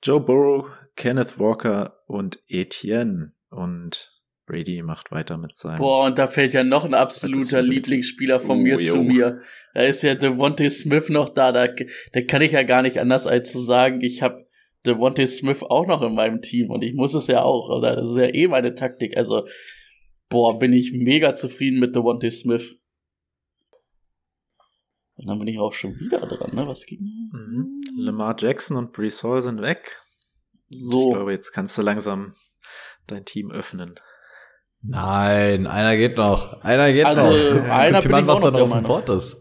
Joe Burrow, Kenneth Walker und Etienne. Und Brady macht weiter mit seinem. Boah, und da fällt ja noch ein absoluter Lieblingsspieler von oh, mir yo. zu mir. Da ist ja Devontae Smith noch da. Da, da kann ich ja gar nicht anders als zu sagen, ich habe Devontae Smith auch noch in meinem Team und ich muss es ja auch. Oder das ist ja eh meine Taktik. Also, boah, bin ich mega zufrieden mit Devontae Smith. Und dann bin ich auch schon wieder dran, ne? Was ging? Mhm. Lamar Jackson und Brees Hall sind weg. So. Ich glaube, jetzt kannst du langsam dein Team öffnen. Nein, einer geht noch. Einer geht also, noch. Einer Guck bin was da noch auf dem Board ist.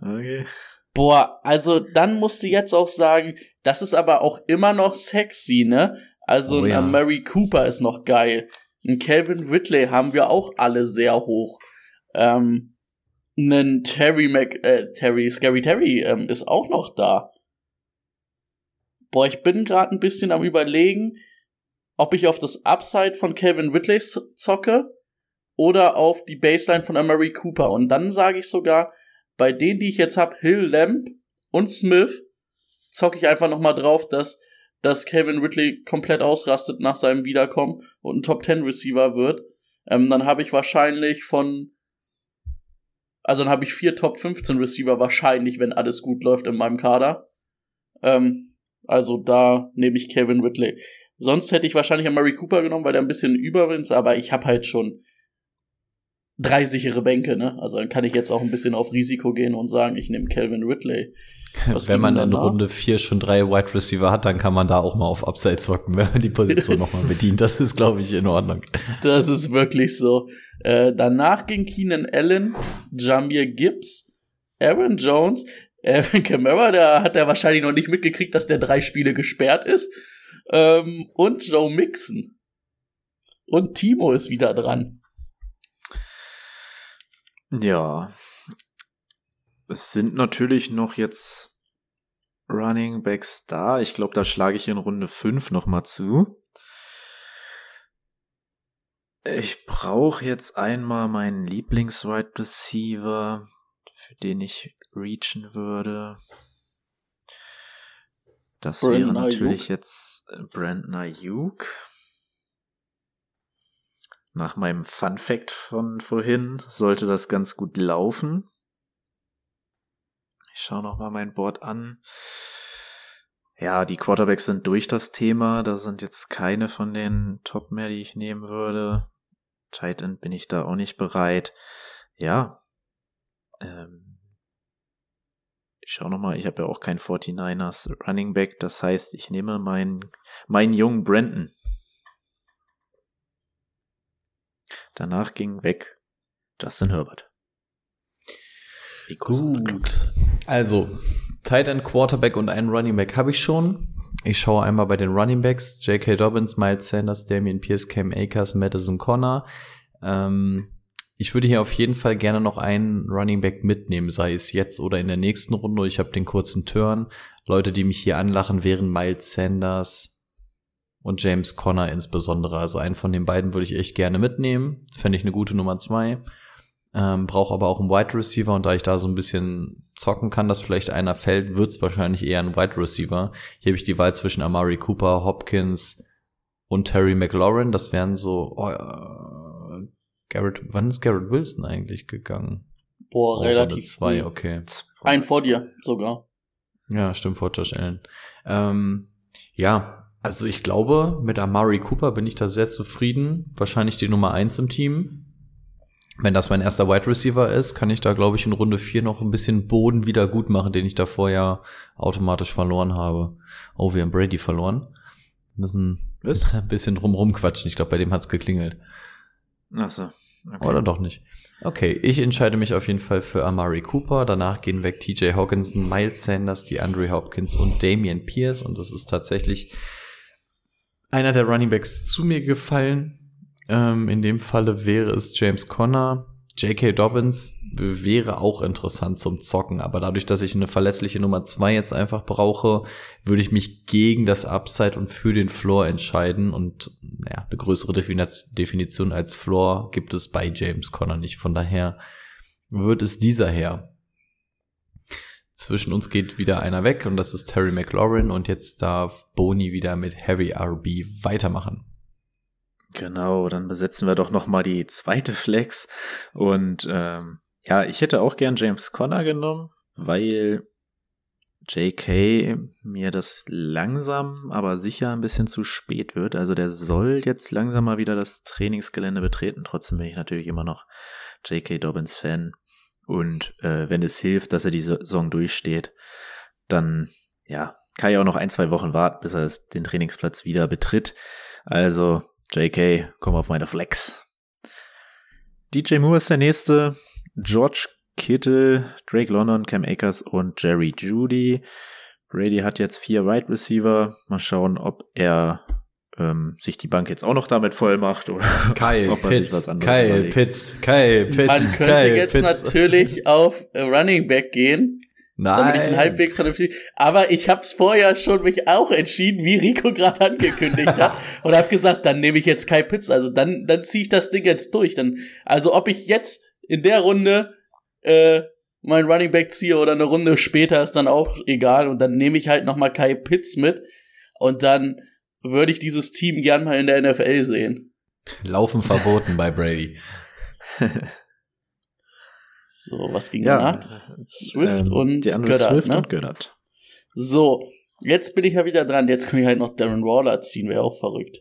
Okay. Boah, also dann musst du jetzt auch sagen, das ist aber auch immer noch sexy, ne? Also oh, ja. ein Mary Cooper ist noch geil. Ein Calvin Ridley haben wir auch alle sehr hoch. Ähm, einen Terry Mac, äh, Terry, Scary Terry ähm, ist auch noch da. Boah, ich bin gerade ein bisschen am überlegen, ob ich auf das Upside von Calvin Ridley zocke oder auf die Baseline von Amari Cooper. Und dann sage ich sogar, bei denen, die ich jetzt habe, Hill, Lamb und Smith, zocke ich einfach nochmal drauf, dass, dass Calvin Ridley komplett ausrastet nach seinem Wiederkommen und ein Top 10 Receiver wird. Ähm, dann habe ich wahrscheinlich von, also dann habe ich vier Top 15 Receiver wahrscheinlich, wenn alles gut läuft in meinem Kader. Ähm, also da nehme ich Kevin Ridley. Sonst hätte ich wahrscheinlich Murray Cooper genommen, weil der ein bisschen überwindet, aber ich habe halt schon drei sichere Bänke, ne? Also dann kann ich jetzt auch ein bisschen auf Risiko gehen und sagen, ich nehme Calvin Ridley. Was wenn man in Runde 4 schon drei Wide Receiver hat, dann kann man da auch mal auf Upside zocken, wenn man die Position nochmal bedient. Das ist, glaube ich, in Ordnung. Das ist wirklich so. Äh, danach ging Keenan Allen, Jamir Gibbs, Aaron Jones, Evan Kamara, da hat er wahrscheinlich noch nicht mitgekriegt, dass der drei Spiele gesperrt ist ähm, und Joe Mixon. Und Timo ist wieder dran. Ja. Es sind natürlich noch jetzt Running Backs da. Ich glaube, da schlage ich in Runde 5 nochmal zu. Ich brauche jetzt einmal meinen Lieblings-Wide Receiver, für den ich reachen würde. Das Brandon wäre natürlich Ayuk. jetzt äh, Brandon Ayuk. Nach meinem Fun Fact von vorhin sollte das ganz gut laufen. Ich schaue noch mal mein Board an. Ja, die Quarterbacks sind durch das Thema. Da sind jetzt keine von den Top mehr, die ich nehmen würde. Tight End bin ich da auch nicht bereit. Ja. Ähm, ich schau noch mal, ich habe ja auch kein 49ers Running Back. Das heißt, ich nehme meinen, meinen jungen Brandon. Danach ging weg Justin Herbert. Gut. Also, Tight End, Quarterback und einen Running Back habe ich schon. Ich schaue einmal bei den Running Backs. J.K. Dobbins, Miles Sanders, Damian Pierce, Cam Akers, Madison Connor. Ähm, ich würde hier auf jeden Fall gerne noch einen Running Back mitnehmen, sei es jetzt oder in der nächsten Runde. Ich habe den kurzen Turn. Leute, die mich hier anlachen, wären Miles Sanders und James Conner insbesondere. Also einen von den beiden würde ich echt gerne mitnehmen. Fände ich eine gute Nummer zwei. Ähm, brauche aber auch einen Wide Receiver und da ich da so ein bisschen zocken kann, dass vielleicht einer fällt, wird's wahrscheinlich eher ein Wide Receiver. Hier habe ich die Wahl zwischen Amari Cooper, Hopkins und Terry McLaurin. Das wären so oh, Garrett, wann ist Garrett Wilson eigentlich gegangen? Boah, Oh, relativ Runde zwei, okay. Ein vor dir sogar. Ja, stimmt, vor Josh Allen. Ähm, ja, also ich glaube, mit Amari Cooper bin ich da sehr zufrieden. Wahrscheinlich die Nummer eins im Team. Wenn das mein erster Wide Receiver ist, kann ich da, glaube ich, in Runde vier noch ein bisschen Boden wieder gut machen, den ich davor ja automatisch verloren habe. Oh, wir haben Brady verloren. Wir müssen Was? ein bisschen drumrum quatschen. Ich glaube, bei dem hat's geklingelt. Achso. Okay. Oder doch nicht. Okay, ich entscheide mich auf jeden Fall für Amari Cooper. Danach gehen weg TJ Hawkinson, Miles Sanders, die Andre Hopkins und Damian Pierce. Und das ist tatsächlich einer der Running Backs zu mir gefallen. Ähm, in dem Falle wäre es James Conner. J.K. Dobbins wäre auch interessant zum Zocken, aber dadurch, dass ich eine verlässliche Nummer zwei jetzt einfach brauche, würde ich mich gegen das Upside und für den Floor entscheiden und ja, eine größere Defini- Definition als Floor gibt es bei James Conner nicht. Von daher wird es dieser her. Zwischen uns geht wieder einer weg und das ist Terry McLaurin und jetzt darf Boni wieder mit Harry RB weitermachen. Genau, dann besetzen wir doch noch mal die zweite Flex. Und ähm, ja, ich hätte auch gern James Conner genommen, weil JK mir das langsam, aber sicher ein bisschen zu spät wird. Also der soll jetzt langsam mal wieder das Trainingsgelände betreten. Trotzdem bin ich natürlich immer noch JK Dobbins Fan. Und äh, wenn es hilft, dass er die Saison durchsteht, dann ja, kann ich auch noch ein, zwei Wochen warten, bis er den Trainingsplatz wieder betritt. Also JK, komm auf meine Flex. DJ Moore ist der nächste. George Kittle, Drake London, Cam Akers und Jerry Judy. Brady hat jetzt vier Wide Receiver. Mal schauen, ob er ähm, sich die Bank jetzt auch noch damit voll macht oder Kyle ob er sich Pitts, was anderes Kyle überlegt. Pitts, Kyle Pitts, Man könnte Kyle jetzt Pitts. natürlich auf Running Back gehen, damit ich Nein. halbwegs vernünftig. Aber ich habe es vorher schon mich auch entschieden, wie Rico gerade angekündigt hat, und habe gesagt, dann nehme ich jetzt Kai Pitts. Also dann, dann ziehe ich das Ding jetzt durch. Dann, also ob ich jetzt in der Runde äh, mein Running Back ziehe oder eine Runde später, ist dann auch egal. Und dann nehme ich halt noch mal Kai Pitts mit. Und dann würde ich dieses Team gern mal in der NFL sehen. Laufen verboten bei Brady. So, was ging Ja, danach? Swift und die andere Goddard, Swift ne? und Gönnert. So, jetzt bin ich ja wieder dran. Jetzt kann ich halt noch Darren Waller ziehen, wäre auch verrückt.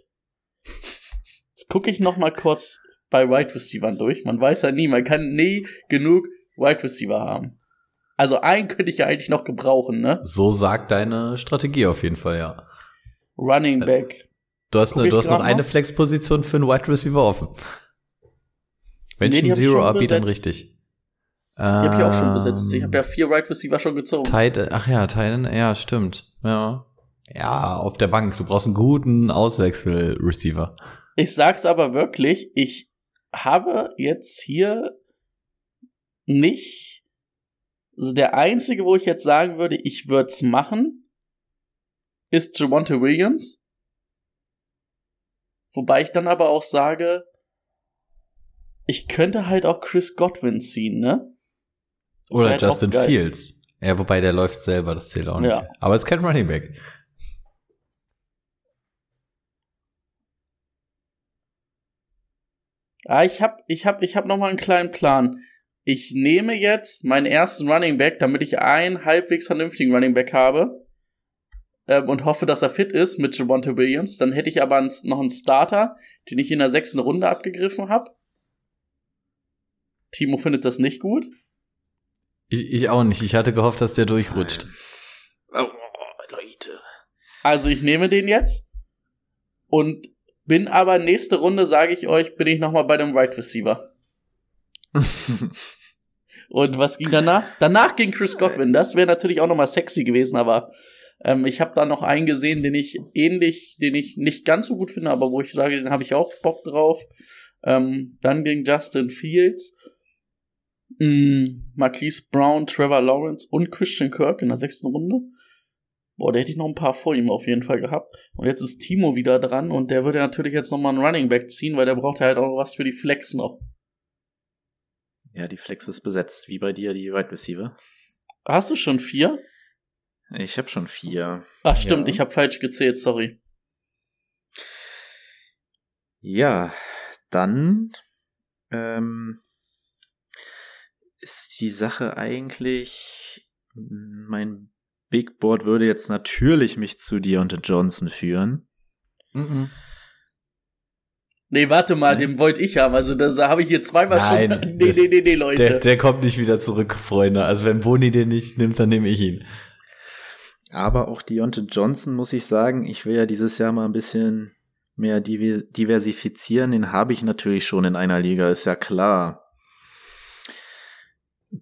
Jetzt gucke ich noch mal kurz bei Wide Receivern durch. Man weiß ja nie, man kann nie genug Wide Receiver haben. Also einen könnte ich ja eigentlich noch gebrauchen, ne? So sagt deine Strategie auf jeden Fall, ja. Running Back. Du hast, ne, du hast noch eine? Flexposition für einen Wide Receiver offen. Wenn Nee, ich Zero schon RB, dann richtig. Die habe ich auch schon Ähm, besetzt. Ich habe ja vier Wide Receiver schon gezogen. Tight, ach ja, Titan, ja, stimmt. Ja. Ja, auf der Bank. Du brauchst einen guten Auswechsel-Receiver. Ich sag's aber wirklich, ich habe jetzt hier nicht, also der einzige, wo ich jetzt sagen würde, ich würde es machen, ist Javonte Williams. Wobei ich dann aber auch sage, ich könnte halt auch Chris Godwin ziehen, ne? Oder halt Justin. Fields. Ja, wobei der läuft selber, das zählt auch nicht. Ja. Aber es ist kein Running Back. Ah, ich hab, ich hab, ich hab noch mal einen kleinen Plan. Ich nehme jetzt meinen ersten Running Back, damit ich einen halbwegs vernünftigen Running Back habe. Ähm, und hoffe, dass er fit ist mit Javonte Williams. Dann hätte ich aber einen, noch einen Starter, den ich in der sechsten Runde abgegriffen habe. Timo findet das nicht gut. Ich, ich auch nicht. Ich hatte gehofft, dass der durchrutscht. Oh, Leute. Also ich nehme den jetzt und bin aber nächste Runde, sage ich euch, bin ich noch mal bei dem Right Receiver. Und was ging danach? Danach ging Chris Godwin. Das wäre natürlich auch noch mal sexy gewesen, aber ähm, ich habe da noch einen gesehen, den ich ähnlich, den ich nicht ganz so gut finde, aber wo ich sage, den habe ich auch Bock drauf. Ähm, dann ging Justin Fields, mh, Marquise Brown, Trevor Lawrence und Christian Kirk in der sechsten Runde. Boah, da hätte ich noch ein paar vor ihm auf jeden Fall gehabt. Und jetzt ist Timo wieder dran und der würde natürlich jetzt noch mal einen Running Back ziehen, weil der braucht halt auch was für die Flex noch. Ja, die Flex ist besetzt, wie bei dir die Wide Receiver. Hast du schon vier? Ich habe schon vier. Ach stimmt, Ja. ich habe falsch gezählt, sorry. Ja, dann ähm, ist die Sache eigentlich, mein Big Board würde jetzt natürlich mich zu Deontay Johnson führen. Mhm. Nee, warte mal, Nee. den wollte ich haben. Also da habe ich hier zweimal Nein, schon. Nee, nee, nee, nee, Leute. Der, der kommt nicht wieder zurück, Freunde. Also wenn Boni den nicht nimmt, dann nehme ich ihn. Aber auch Deontay Johnson muss ich sagen, ich will ja dieses Jahr mal ein bisschen mehr diversifizieren. Den habe ich natürlich schon in einer Liga, ist ja klar.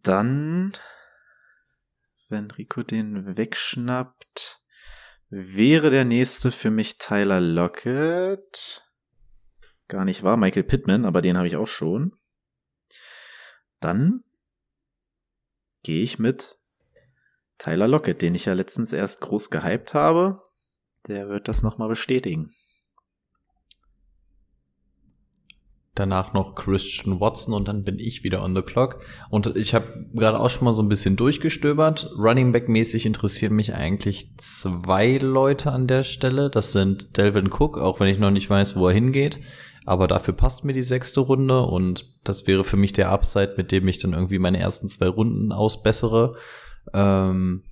Dann, wenn Rico den wegschnappt, wäre der nächste für mich Tyler Lockett. Gar nicht wahr, Michael Pittman, aber den habe ich auch schon. Dann gehe ich mit Tyler Lockett, den ich ja letztens erst groß gehypt habe. Der wird das nochmal bestätigen. Danach noch Christian Watson und dann bin ich wieder on the clock. Und ich habe gerade auch schon mal so ein bisschen durchgestöbert. Running Back mäßig interessieren mich eigentlich zwei Leute an der Stelle. Das sind Delvin Cook, auch wenn ich noch nicht weiß, wo er hingeht. Aber dafür passt mir die sechste Runde und das wäre für mich der Upside, mit dem ich dann irgendwie meine ersten zwei Runden ausbessere. Ähm,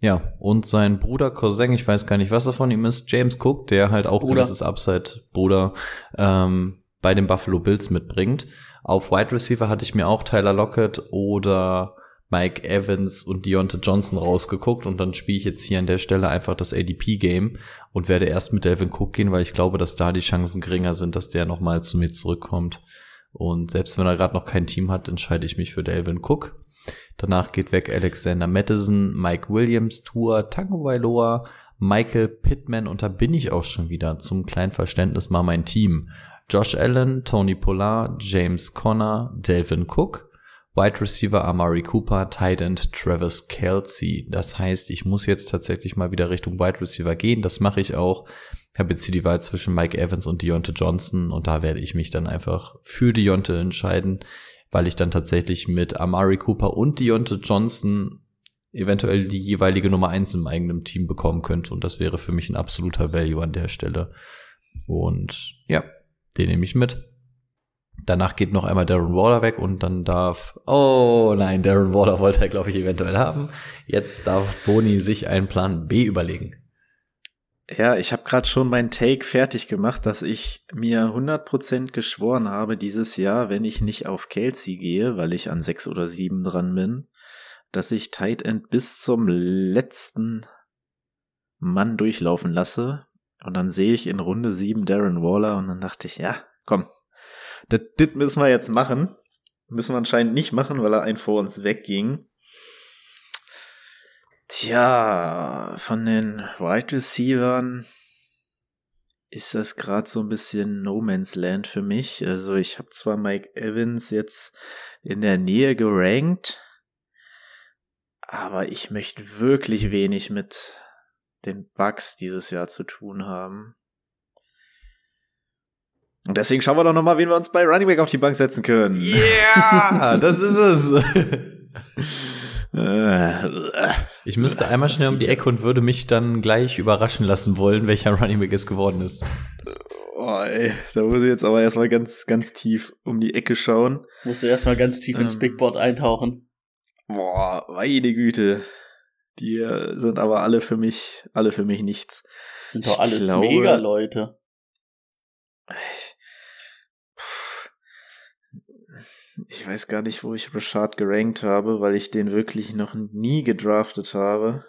ja, und sein Bruder Cousin, ich weiß gar nicht, was er von ihm ist, James Cook, der halt auch Bruder. gewisses Upside, Bruder, ähm, bei den Buffalo Bills mitbringt. Auf Wide Receiver hatte ich mir auch Tyler Lockett oder Mike Evans und Deontay Johnson rausgeguckt und dann spiele ich jetzt hier an der Stelle einfach das ADP-Game und werde erst mit Delvin Cook gehen, weil ich glaube, dass da die Chancen geringer sind, dass der nochmal zu mir zurückkommt. Und selbst wenn er gerade noch kein Team hat, entscheide ich mich für Delvin Cook. Danach geht weg Alexander Madison, Mike Williams, Tour, Tango Vailoa, Michael Pittman und da bin ich auch schon wieder zum kleinen Verständnis mal mein Team. Josh Allen, Tony Pollard, James Conner, Delvin Cook, Wide Receiver Amari Cooper, Tight End Travis Kelsey. Das heißt, ich muss jetzt tatsächlich mal wieder Richtung Wide Receiver gehen. Das mache ich auch. Ich habe jetzt hier die Wahl zwischen Mike Evans und Deontay Johnson und da werde ich mich dann einfach für Deontay entscheiden, weil ich dann tatsächlich mit Amari Cooper und Deontay Johnson eventuell die jeweilige Nummer eins im eigenen Team bekommen könnte und das wäre für mich ein absoluter Value an der Stelle. Und ja, den nehme ich mit. Danach geht noch einmal Darren Waller weg und dann darf, oh nein, Darren Waller wollte er, glaube ich, eventuell haben. Jetzt darf Boni sich einen Plan B überlegen. Ja, ich habe gerade schon meinen Take fertig gemacht, dass ich mir 100% geschworen habe dieses Jahr, wenn ich nicht auf Kelsey gehe, weil ich an sechs oder sieben dran bin, dass ich Tight End bis zum letzten Mann durchlaufen lasse. Und dann sehe ich in Runde sieben Darren Waller und dann dachte ich, ja, komm, das das müssen wir jetzt machen. Müssen wir anscheinend nicht machen, weil er ein vor uns wegging. Tja, von den Wide Receivern ist das gerade so ein bisschen No Man's Land für mich. Also ich habe zwar Mike Evans jetzt in der Nähe gerankt, aber ich möchte wirklich wenig mit den Bucks dieses Jahr zu tun haben. Und deswegen schauen wir doch nochmal, wen wir uns bei Running Back auf die Bank setzen können. Ja, das ist es. Ich müsste einmal schnell um die Ecke und würde mich dann gleich überraschen lassen wollen, welcher Running Back es geworden ist. Oh, ey, da muss ich jetzt aber erstmal ganz, ganz tief um die Ecke schauen. Musst du erstmal ganz tief ins Ähm. Big Board eintauchen. Boah, meine Güte. Die sind aber alle für mich, alle für mich nichts. Das sind doch Ich alles glaube- Mega-Leute. Ich weiß gar nicht, wo ich Rashad gerankt habe, weil ich den wirklich noch nie gedraftet habe.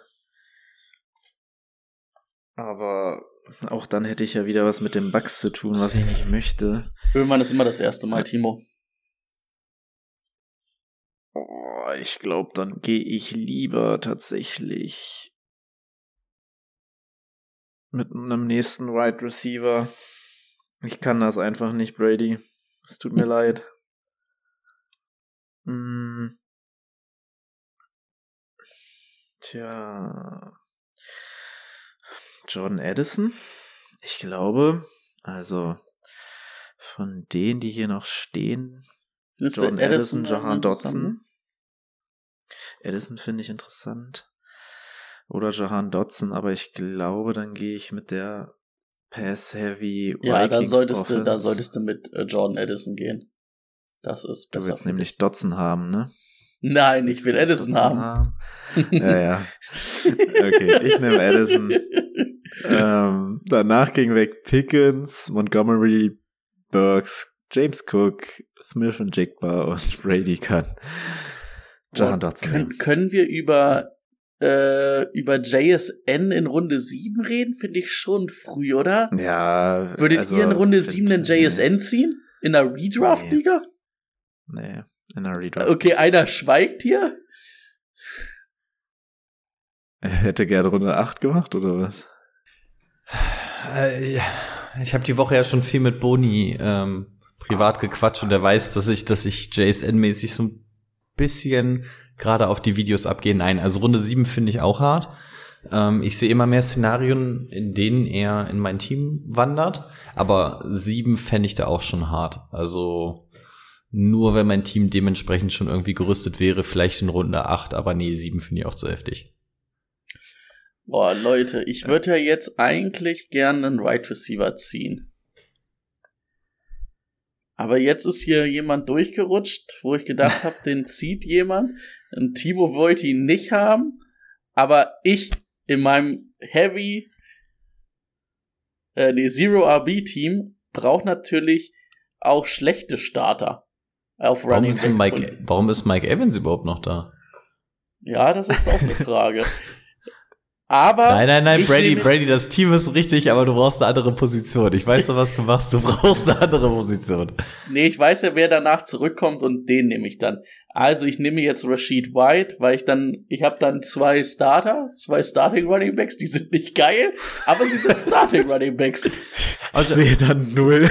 Aber auch dann hätte ich ja wieder was mit den Bugs zu tun, was ich nicht möchte. Irgendwann ist immer das erste Mal, Timo. Ich glaube, dann gehe ich lieber tatsächlich mit einem nächsten Wide Receiver. Ich kann das einfach nicht, Brady. Es tut mir leid. Hm. Tja. Jordan Addison? Ich glaube, also von denen, die hier noch stehen, Findest Jordan du Addison, Jahan interessant? Addison finde ich interessant. Oder Jahan Dodson, aber ich glaube, dann gehe ich mit der Pass-Heavy Ja, da solltest du, da solltest du mit äh, Jordan Addison gehen. Das ist Du besser. willst nämlich Dodson haben, ne? Nein, ich will du Addison Dodson haben. ja, ja. Okay, ich nehme Addison. ähm, danach ging weg Pickens, Montgomery, Burks, James Cook, Smith und Jigba und Brady kann Jahan Boah, Dodson können, können wir über, äh, über JSN in Runde 7 reden? Finde ich schon früh, oder? Ja. Würdet also, ihr in Runde find- 7 einen JSN ziehen? In der Redraft-Liga? Nee, nee, in der Redraft. Okay, einer schweigt hier. Er hätte gerne Runde 8 gemacht, oder was? Äh, ja. Ich habe die Woche ja schon viel mit Boni ähm, privat gequatscht und er weiß, dass ich, dass ich JSN-mäßig so ein bisschen gerade auf die Videos abgehe. Nein, also Runde 7 finde ich auch hart. Ähm, ich sehe immer mehr Szenarien, in denen er in mein Team wandert, aber 7 fände ich da auch schon hart. Also nur wenn mein Team dementsprechend schon irgendwie gerüstet wäre, vielleicht in Runde 8, aber nee, 7 finde ich auch zu heftig. Boah, Leute, ich würde ja jetzt eigentlich gerne einen Right Receiver ziehen. Aber jetzt ist hier jemand durchgerutscht, wo ich gedacht habe, den zieht jemand. Und Timo wollte ihn nicht haben. Aber ich in meinem Heavy, äh, nee, Zero RB Team braucht natürlich auch schlechte Starter auf Warum Running ist. Mike, warum ist Mike Evans überhaupt noch da? Ja, das ist auch eine Frage. Aber Nein, nein, nein, Brady, Brady, das Team ist richtig, aber du brauchst eine andere Position. Ich weiß doch, was du machst, du brauchst eine andere Position. Nee, ich weiß ja, wer danach zurückkommt und den nehme ich dann. Also ich nehme jetzt Rashid White, weil ich dann, ich habe dann zwei Starter, zwei Starting Running Backs, die sind nicht geil, aber sie sind Starting Running Backs. Ich sehe dann 0.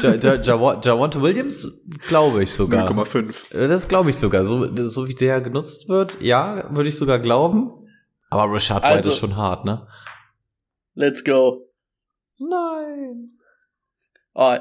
Ja, ja, Jawa- Javonte Williams, glaube ich sogar. 0,5. Äh, Das glaube ich sogar. So, so wie der genutzt wird, ja, würde ich sogar glauben. Aber Rashad White Also- ist schon hart, ne? Let's go. Nein. Oh,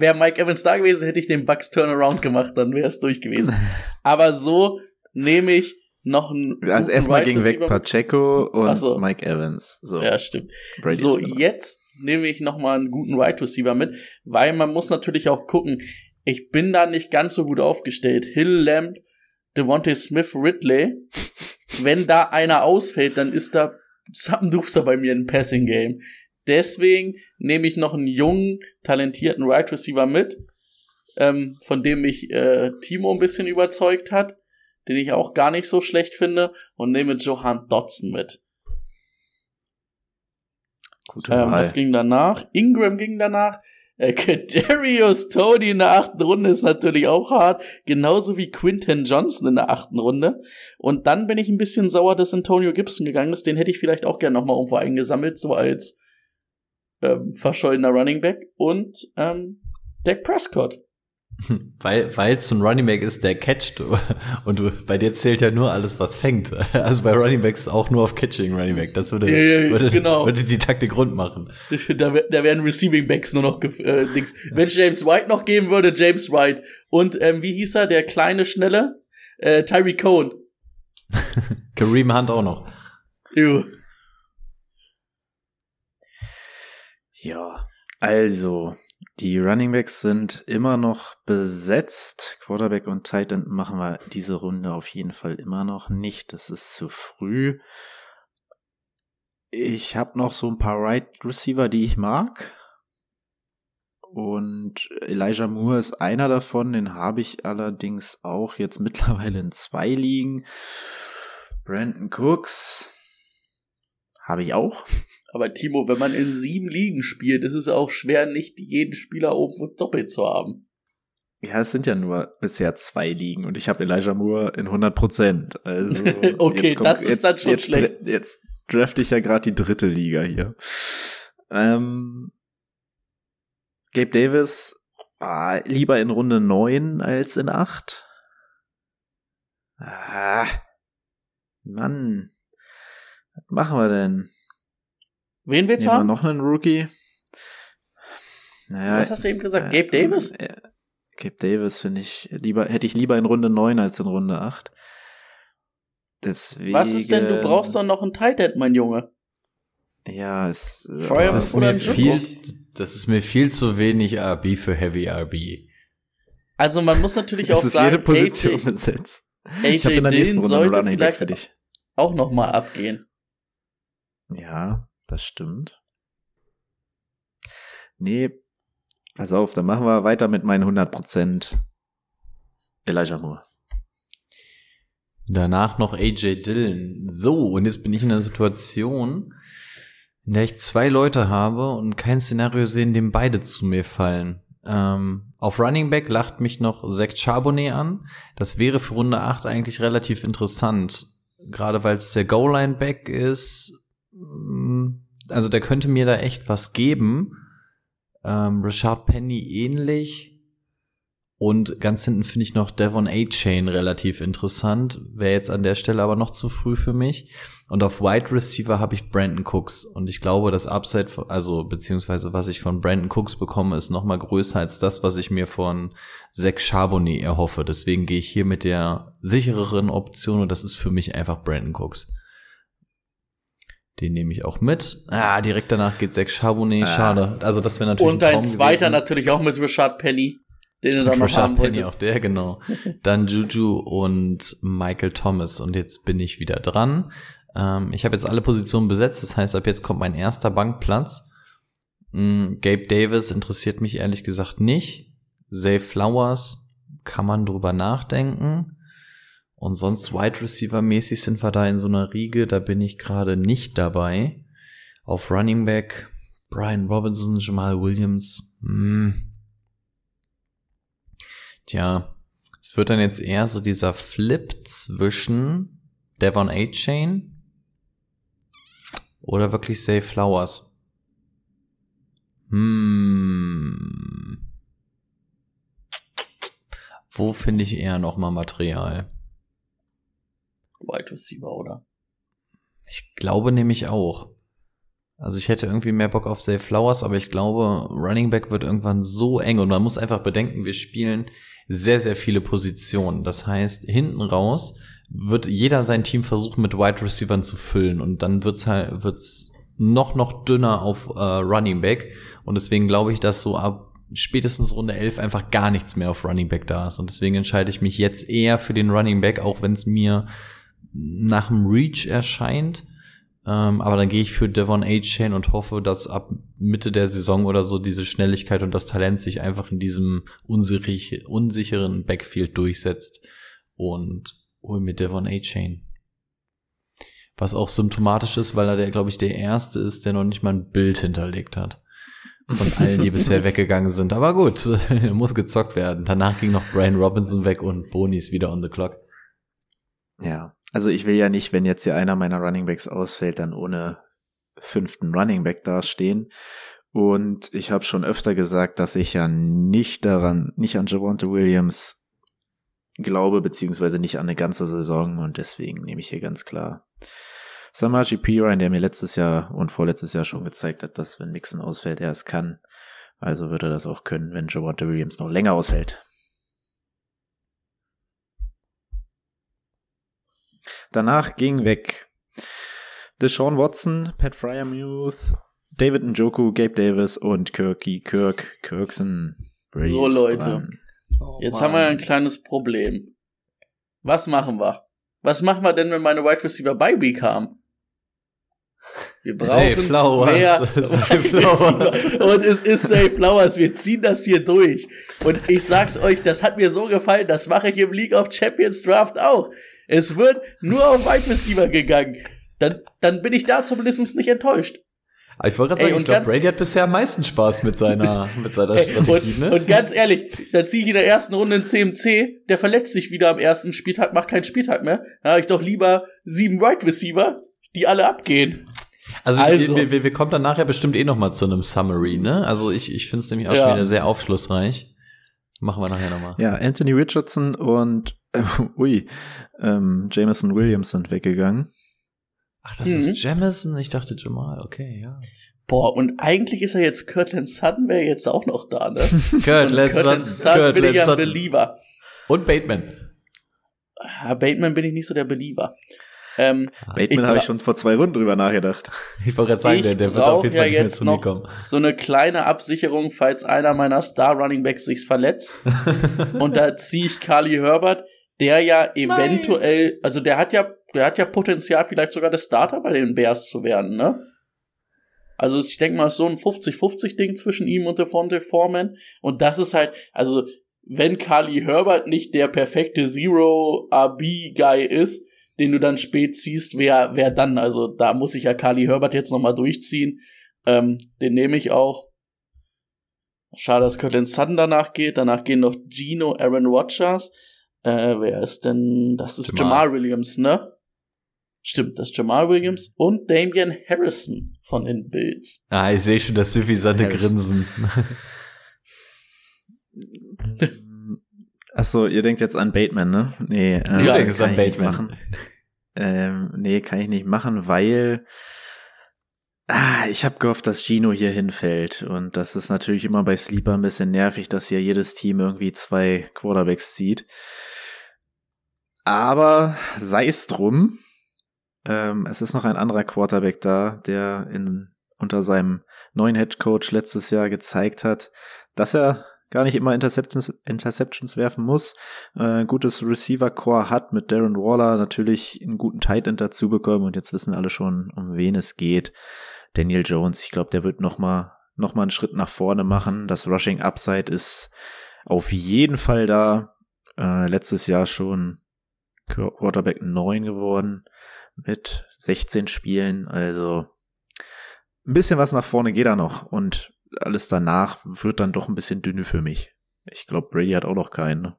wäre Mike Evans da gewesen, hätte ich den Bucks Turnaround gemacht, dann wäre es durch gewesen. Aber so nehme ich noch einen. Also guten erstmal ging weg Pacheco und so. Mike Evans. So, Ja, stimmt. Brady so, jetzt nehme ich noch mal einen guten Wide Receiver mit, weil man muss natürlich auch gucken, ich bin da nicht ganz so gut aufgestellt. Hill, Lamb, Devontae Smith, Ridley. Wenn da einer ausfällt, dann ist da Zappenduster bei mir im Passing Game. Deswegen nehme ich noch einen jungen, talentierten Wide Receiver mit, ähm, von dem mich äh, Timo ein bisschen überzeugt hat, den ich auch gar nicht so schlecht finde, und nehme Johan Dotson mit. Gute Ähm, was ging danach? Ingram ging danach. Äh, Kadarius Tony in der achten Runde ist natürlich auch hart. Genauso wie Quinton Johnson in der achten Runde. Und dann bin ich ein bisschen sauer, dass Antonio Gibson gegangen ist. Den hätte ich vielleicht auch gerne nochmal irgendwo eingesammelt, so als ähm, verschollener Running Back. Und ähm, Dak Prescott. Weil weil es ein Running Back ist, der catcht und du, bei dir zählt ja nur alles, was fängt. Also bei Running Backs auch nur auf Catching Running Back. Das würde, Ja, ja, würde, genau. würde die Taktik rund machen. Da, da werden Receiving Backs nur noch äh, nix. Wenn es James White noch geben würde, James White. Und ähm, wie hieß er, der kleine, schnelle? Äh, Tyree Cohen. Kareem Hunt auch noch. Ew. Ja, also, die Running Backs sind immer noch besetzt. Quarterback und Tight End machen wir diese Runde auf jeden Fall immer noch nicht. Das ist zu früh. Ich habe noch so ein paar Right Receiver, die ich mag. Und Elijah Moore ist einer davon, den habe ich allerdings auch jetzt mittlerweile in zwei Ligen. Brandon Cooks habe ich auch. Aber Timo, wenn man in sieben Ligen spielt, ist es auch schwer, nicht jeden Spieler irgendwo doppelt zu haben. Ja, es sind ja nur bisher zwei Ligen und ich habe Elijah Moore in 100 Prozent. Also Okay, jetzt das ist dann schon jetzt, schlecht. Jetzt drafte ich ja gerade die dritte Liga hier. Ähm, Gabe Davis ah, lieber in Runde 9 als in 8. Ah, Mann, was machen wir denn? Wen willst du haben? noch einen Rookie? Naja, Was hast du eben gesagt? äh, Gabe Davis? äh, Gabe Davis finde ich lieber, hätte ich lieber in Runde 9 als in Runde 8. Deswegen. Was ist denn, du brauchst doch noch einen Tight End, mein Junge. Ja, es. äh, Das ist, mir viel, das ist mir viel zu wenig RB für Heavy RB. Also man muss natürlich auch es ist sagen, jede Position AJ, besetzt. AJ Ich habe in der nächsten Runde einen sollte Running Back vielleicht für dich. auch noch mal abgehen. Ja, das stimmt. Nee, pass auf, dann machen wir weiter mit meinen 100% Elijah Moore. Danach noch AJ Dillon. So, und jetzt bin ich in einer Situation, in der ich zwei Leute habe und kein Szenario sehe, in dem beide zu mir fallen. Ähm, auf Running Back lacht mich noch Zach Charbonnet an. Das wäre für Runde 8 eigentlich relativ interessant. Gerade weil es der Goal-Line-Back ist. Mm, Also der könnte mir da echt was geben. Ähm, Richard Penny ähnlich. Und ganz hinten finde ich noch Devon A-Chain relativ interessant. Wäre jetzt an der Stelle aber noch zu früh für mich. Und auf Wide Receiver habe ich Brandon Cooks. Und ich glaube, das Upside, also beziehungsweise was ich von Brandon Cooks bekomme, ist noch mal größer als das, was ich mir von Zach Charbonnet erhoffe. Deswegen gehe ich hier mit der sichereren Option und das ist für mich einfach Brandon Cooks. Den nehme ich auch mit. Ah, direkt danach geht Zach Charbonnet. Ah. Schade. Also das wäre natürlich Und ein dein zweiter gewesen. natürlich auch mit Richard Penny, den du Und noch Rashad haben Penny wolltest. auf der, genau. Dann Juju und Michael Thomas. Und jetzt bin ich wieder dran. Ähm, ich habe jetzt alle Positionen besetzt. Das heißt, ab jetzt kommt mein erster Bankplatz. Mm, Gabe Davis interessiert mich ehrlich gesagt nicht. Zay Flowers kann man drüber nachdenken. Und sonst Wide Receiver mäßig sind wir da in so einer Riege. Da bin ich gerade nicht dabei. Auf Running Back Brian Robinson, Jamal Williams. Hm. Tja, es wird dann jetzt eher so dieser Flip zwischen Devon A-Chain oder wirklich Say Flowers. Hm. Wo finde ich eher nochmal Material? Wide Receiver, oder? Ich glaube nämlich auch. Also ich hätte irgendwie mehr Bock auf Save Flowers, aber ich glaube, Running Back wird irgendwann so eng und man muss einfach bedenken, wir spielen sehr, sehr viele Positionen. Das heißt, hinten raus wird jeder sein Team versuchen, mit Wide Receivern zu füllen und dann wird's halt, wird's noch, noch dünner auf äh, Running Back und deswegen glaube ich, dass so ab spätestens Runde 11 einfach gar nichts mehr auf Running Back da ist und deswegen entscheide ich mich jetzt eher für den Running Back, auch wenn es mir nach dem Reach erscheint. Ähm, aber dann gehe ich für Devon A-Chain und hoffe, dass ab Mitte der Saison oder so diese Schnelligkeit und das Talent sich einfach in diesem unsich unsicheren Backfield durchsetzt und hol mir Devon A-Chain. Was auch symptomatisch ist, weil er der, glaube ich, der erste ist, der noch nicht mal ein Bild hinterlegt hat. Von allen, die bisher weggegangen sind. Aber gut, muss gezockt werden. Danach ging noch Brian Robinson weg und Boni ist wieder on the clock. Ja, also ich will ja nicht, wenn jetzt hier einer meiner Runningbacks ausfällt, dann ohne fünften Runningback dastehen. Und ich habe schon öfter gesagt, dass ich ja nicht daran, nicht an Javonte Williams glaube, beziehungsweise nicht an eine ganze Saison. Und deswegen nehme ich hier ganz klar Samaji Piran, der mir letztes Jahr und vorletztes Jahr schon gezeigt hat, dass wenn Mixon ausfällt, er es kann. Also würde er das auch können, wenn Javonte Williams noch länger ausfällt. Danach ging weg Deshaun Watson, Pat Fryermuth, David Njoku, Gabe Davis und Kirky Kirk Kirkson. Brace so Leute, oh, jetzt Mann. haben wir ein kleines Problem. Was machen wir? Was machen wir denn, wenn meine Wide Receiver bei Week haben? Wir brauchen Flowers. mehr Flowers. Und es ist Safe Flowers. Wir ziehen das hier durch. Und ich sag's euch, das hat mir so gefallen. Das mache ich im League of Champions Draft auch. Es wird nur auf Wide Receiver gegangen. Dann, dann bin ich da zumindest nicht enttäuscht. Ich wollte gerade sagen, ich glaube, Brady hat bisher am meisten Spaß mit seiner, mit seiner ey, Strategie. Und, ne? und ganz ehrlich, da ziehe ich in der ersten Runde einen CMC, der verletzt sich wieder am ersten Spieltag, macht keinen Spieltag mehr. Da habe ich doch lieber sieben Right Receiver, die alle abgehen. Also, also. wir, wir, wir kommen dann nachher bestimmt eh noch mal zu einem Summary, ne? Also ich, ich finde es nämlich auch ja. schon wieder sehr aufschlussreich. Machen wir nachher nochmal. Ja, Anthony Richardson und äh, ui, ähm, Jameson Williams sind weggegangen. Ach, das mhm. ist Jamison? Ich dachte Jamal, okay, ja. Boah, und eigentlich ist er jetzt Kirtland Sutton, wäre jetzt auch noch da, ne? Kirtland Sutton, Sutton bin ich ja ein Believer. Und Bateman. Ja, Bateman bin ich nicht so der Believer. Ähm, Bateman habe ich schon vor zwei Runden drüber nachgedacht. Ich wollte gerade sagen, der, der wird auf jeden Fall ja nicht mehr zu mir kommen. So eine kleine Absicherung, falls einer meiner Star Running Backs sich verletzt. und da ziehe ich Carly Herbert, der ja eventuell, Nein. also der hat ja, der hat ja Potenzial, vielleicht sogar der Starter bei den Bears zu werden, ne? Also ich denke mal, so ein 50-50-Ding zwischen ihm und der Fonte Foreman. Und das ist halt, also wenn Carly Herbert nicht der perfekte Zero-RB-Guy ist, den du dann spät ziehst, wer, wer dann? Also da muss ich ja Carly Herbert jetzt nochmal durchziehen. Ähm, den nehme ich auch. Schade, dass Curtin Sutton danach geht. Danach gehen noch Gino, Aaron Rodgers. Äh, wer ist denn? Das ist Jamal. Jamal Williams, ne? Stimmt, das ist Jamal Williams und Damian Harrison von den Bills. Ah, ich sehe schon das suffisante Grinsen. Achso, ihr denkt jetzt an Bateman, ne? Nee, äh, ja, denkst an Bateman. Machen. Ähm, nee, kann ich nicht machen, weil ah, ich habe gehofft, dass Gino hier hinfällt. Und das ist natürlich immer bei Sleeper ein bisschen nervig, dass hier jedes Team irgendwie zwei Quarterbacks zieht. Aber sei es drum. Ähm, es ist noch ein anderer Quarterback da, der in, unter seinem neuen Head Coach letztes Jahr gezeigt hat, dass er gar nicht immer Interceptions, Interceptions werfen muss. Äh, gutes Receiver-Core hat mit Darren Waller natürlich einen guten Tight End dazu bekommen und jetzt wissen alle schon, um wen es geht. Daniel Jones, ich glaube, der wird noch mal, noch mal einen Schritt nach vorne machen. Das Rushing Upside ist auf jeden Fall da. Äh, letztes Jahr schon Quarterback 9 geworden mit 16 Spielen. Also ein bisschen was nach vorne geht da noch. Und alles danach wird dann doch ein bisschen dünne für mich. Ich glaube, Brady hat auch noch keinen. Ne?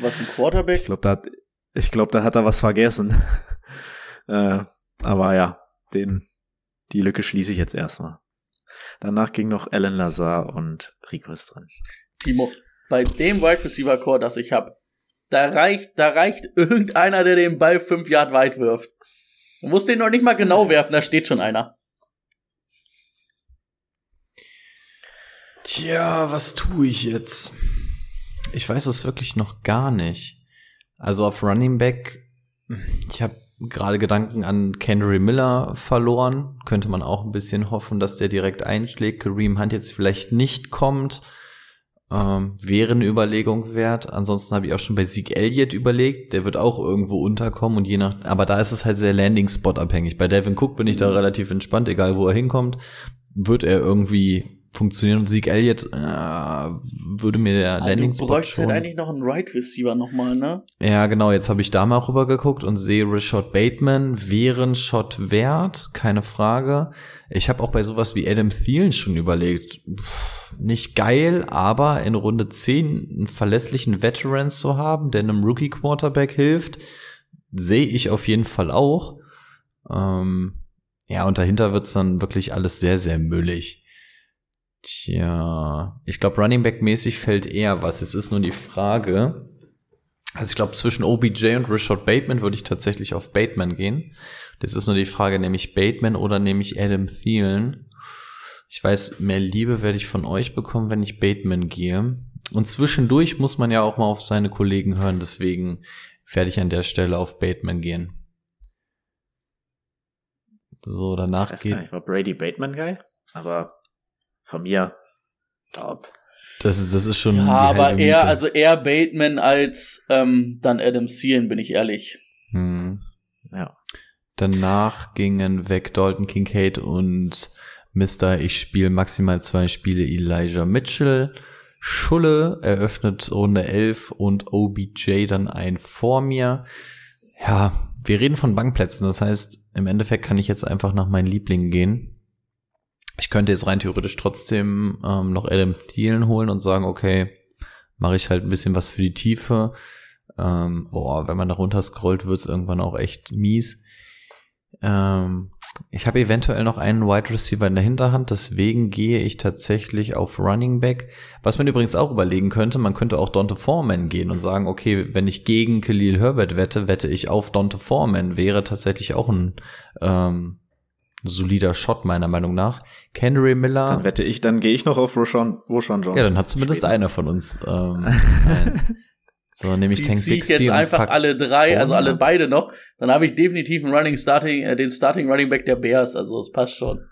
Was ein Quarterback? Ich glaube, da, hat, ich glaub, da hat er was vergessen. äh, aber ja, den, die Lücke schließe ich jetzt erstmal. Danach ging noch Alan Lazar und Rico ist dran. Timo, bei dem Wide Receiver Core, das ich habe, da reicht, da reicht irgendeiner, der den Ball fünf Yard weit wirft. Du musst den noch nicht mal genau werfen, da steht schon einer. Tja, was tue ich jetzt? Ich weiß es wirklich noch gar nicht. Also auf Running Back, ich habe gerade Gedanken an Kendry Miller verloren. Könnte man auch ein bisschen hoffen, dass der direkt einschlägt. Kareem Hunt jetzt vielleicht nicht kommt. Ähm, wäre eine Überlegung wert. Ansonsten habe ich auch schon bei Sieg Elliott überlegt. Der wird auch irgendwo unterkommen und je nach, aber da ist es halt sehr Landing-Spot abhängig. Bei Devin Cook bin ich da mhm. relativ entspannt, egal wo er hinkommt. Wird er irgendwie funktionieren. Und Sieg Elliott äh, würde mir der Landing Spot Du bräuchst halt eigentlich noch einen Right Receiver nochmal, ne? Ja, genau. Jetzt habe ich da mal rüber geguckt und sehe Rashad Bateman wären Shot wert, keine Frage. Ich habe auch bei sowas wie Adam Thielen schon überlegt. Pff, nicht geil, aber in Runde 10 einen verlässlichen Veteran zu haben, der einem Rookie Quarterback hilft, sehe ich auf jeden Fall auch. Ähm, ja, und dahinter wird's dann wirklich alles sehr, sehr müllig. Tja, ich glaube, Running Back mäßig fällt eher was. Es ist nur die Frage. Also ich glaube, zwischen OBJ und Richard Bateman würde ich tatsächlich auf Bateman gehen. Das ist nur die Frage, nehme ich Bateman oder nehme ich Adam Thielen? Ich weiß, mehr Liebe werde ich von euch bekommen, wenn ich Bateman gehe. Und zwischendurch muss man ja auch mal auf seine Kollegen hören, deswegen werde ich an der Stelle auf Bateman gehen. So, danach Ich weiß geht. gar nicht, war Brady Bateman geil, aber von mir top. Das ist, das ist schon. die Ja, aber eher, Miete. also eher Bateman als ähm, dann Adam Thielen, bin ich ehrlich. Hm. Ja. Danach gingen weg Dalton Kincaid und Mr. Ich spiele maximal zwei Spiele Elijah Mitchell. Schulle eröffnet Runde 11 und OBJ dann ein vor mir. Ja, wir reden von Bankplätzen. Das heißt, im Endeffekt kann ich jetzt einfach nach meinen Lieblingen gehen. Ich könnte jetzt rein theoretisch trotzdem ähm, noch Adam Thielen holen und sagen, okay, mache ich halt ein bisschen was für die Tiefe. Ähm, boah, wenn man da runter scrollt, wird's irgendwann auch echt mies. Ähm, ich habe eventuell noch einen Wide Receiver in der Hinterhand, deswegen gehe ich tatsächlich auf Running Back. Was man übrigens auch überlegen könnte, man könnte auch Dante Foreman gehen und sagen, okay, wenn ich gegen Khalil Herbert wette, wette ich auf Dante Foreman. Wäre tatsächlich auch ein ähm, solider Shot meiner Meinung nach. Henry Miller. Dann wette ich, dann gehe ich noch auf Roshan, Roshan Johnson. ja, dann hat zumindest Später. einer von uns. Ähm, nein. So, nehme ich Tank ziehe ich Bixby jetzt einfach fuck alle drei, also alle beide noch. Dann habe ich definitiv einen Running Starting, äh, den Starting Running Back der Bears, also es passt schon.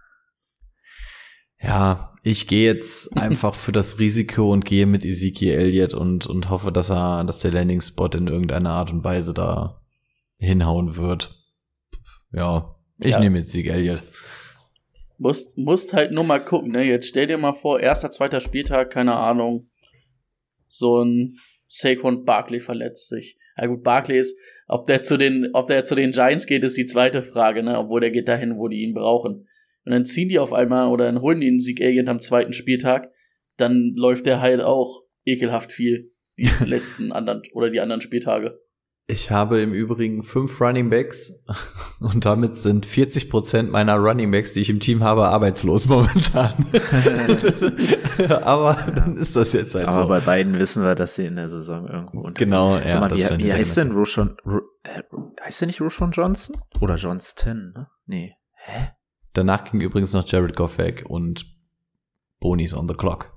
Ja, ich gehe jetzt einfach für das Risiko und gehe mit Ezekiel Elliott und, und hoffe, dass er, dass der Landing Spot in irgendeiner Art und Weise da hinhauen wird. Ja, ich Ja. nehme jetzt Sieg Elliott. Musst, musst halt nur mal gucken, ne? Jetzt stell dir mal vor, erster, zweiter Spieltag, keine Ahnung. So ein Saquon Barkley verletzt sich. Ja gut, Barkley ist, ob der zu den, ob der zu den Giants geht, ist die zweite Frage, ne? Obwohl der geht dahin, wo die ihn brauchen. Und dann ziehen die auf einmal oder dann holen die einen Sieg Agent am zweiten Spieltag, dann läuft der halt auch ekelhaft viel. Die letzten anderen oder die anderen Spieltage. Ich habe im Übrigen fünf Running Backs und damit sind 40 Prozent meiner Running Backs, die ich im Team habe, arbeitslos momentan. Aber dann ist das jetzt halt Aber so. bei beiden wissen wir, dass sie in der Saison irgendwo unter. Genau, ja. Mal, das wie, wie heißt denn Roshan? Ro, äh, heißt der nicht Roshan Johnson? Oder Johnston, ne? Nee. Hä? Danach ging übrigens noch Jared Goff weg und Bonis on the clock.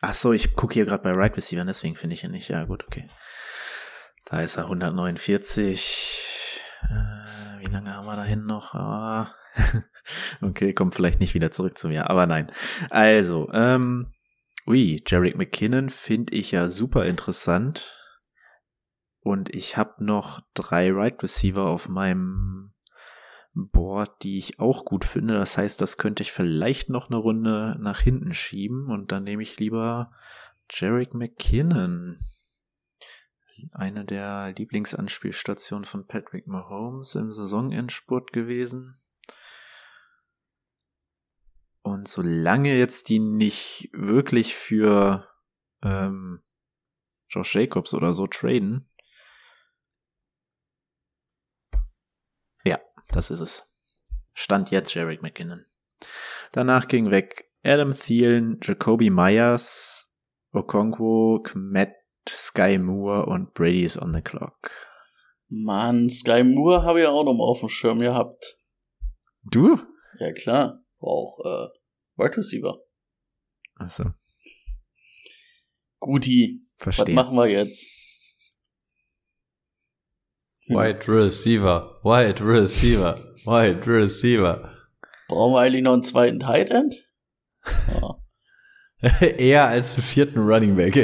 Ach so, ich gucke hier gerade bei Right Receiver, deswegen finde ich ihn nicht. Ja, gut, okay. Da ist er 149. Äh, wie lange haben wir dahin noch? Ah. okay, kommt vielleicht nicht wieder zurück zu mir, aber nein. Also, ähm, ui, Jarek McKinnon finde ich ja super interessant. Und ich habe noch drei Right Receiver auf meinem Board, die ich auch gut finde. Das heißt, das könnte ich vielleicht noch eine Runde nach hinten schieben und dann nehme ich lieber Jarek McKinnon. Eine der Lieblingsanspielstationen von Patrick Mahomes im Saisonendspurt gewesen. Und solange jetzt die nicht wirklich für ähm, Josh Jacobs oder so traden, ja, das ist es. Stand jetzt Jarek McKinnon. Danach ging weg Adam Thielen, Jacoby Myers, Okonkwo, Kmet, Sky Moore und Brady is on the clock. Mann, Sky Moore habe ich auch noch mal auf dem Schirm gehabt. Du? Ja klar, auch äh, Wide Receiver. Achso, Guti, was verstehe. machen wir jetzt? Hm. Wide Receiver, Wide Receiver, Wide Receiver. Brauchen wir eigentlich noch einen zweiten Tight End? Ja. Eher als einen vierten Running Back.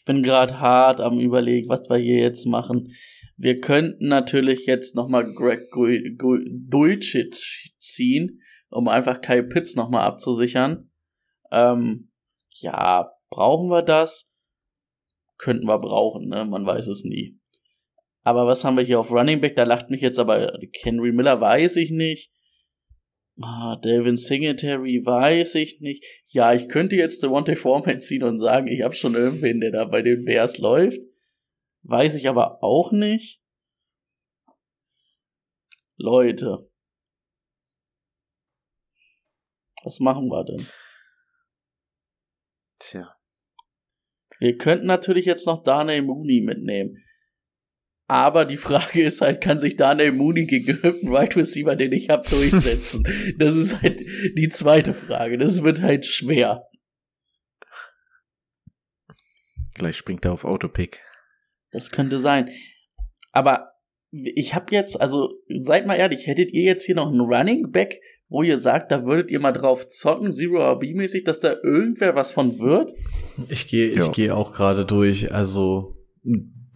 Ich bin gerade hart am überlegen, was wir hier jetzt machen. Wir könnten natürlich jetzt nochmal Greg Dulcich ziehen, um einfach Kyle Pitts nochmal abzusichern. Ähm, ja, brauchen wir das? Könnten wir brauchen, ne? Man weiß es nie. Aber was haben wir hier auf Running Back? Da lacht mich jetzt aber Henry Miller, weiß ich nicht. Ah, Delvin Singletary, weiß ich nicht. Ja, ich könnte jetzt Devontae Foreman ziehen und sagen, ich habe schon irgendwen, der da bei den Bears läuft. Weiß ich aber auch nicht. Leute. Was machen wir denn? Tja. Wir könnten natürlich jetzt noch Darnay Mooney mitnehmen. Aber die Frage ist halt, kann sich Darnay Mooney gegen irgendeinen Right Receiver, den ich habe, durchsetzen? das ist halt die zweite Frage. Das wird halt schwer. Gleich springt er auf Autopick. Das könnte sein. Aber ich habe jetzt, also seid mal ehrlich, hättet ihr jetzt hier noch einen Running Back, wo ihr sagt, da würdet ihr mal drauf zocken, Zero RB-mäßig, dass da irgendwer was von wird? Ich gehe, ich Ja. gehe auch gerade durch. Also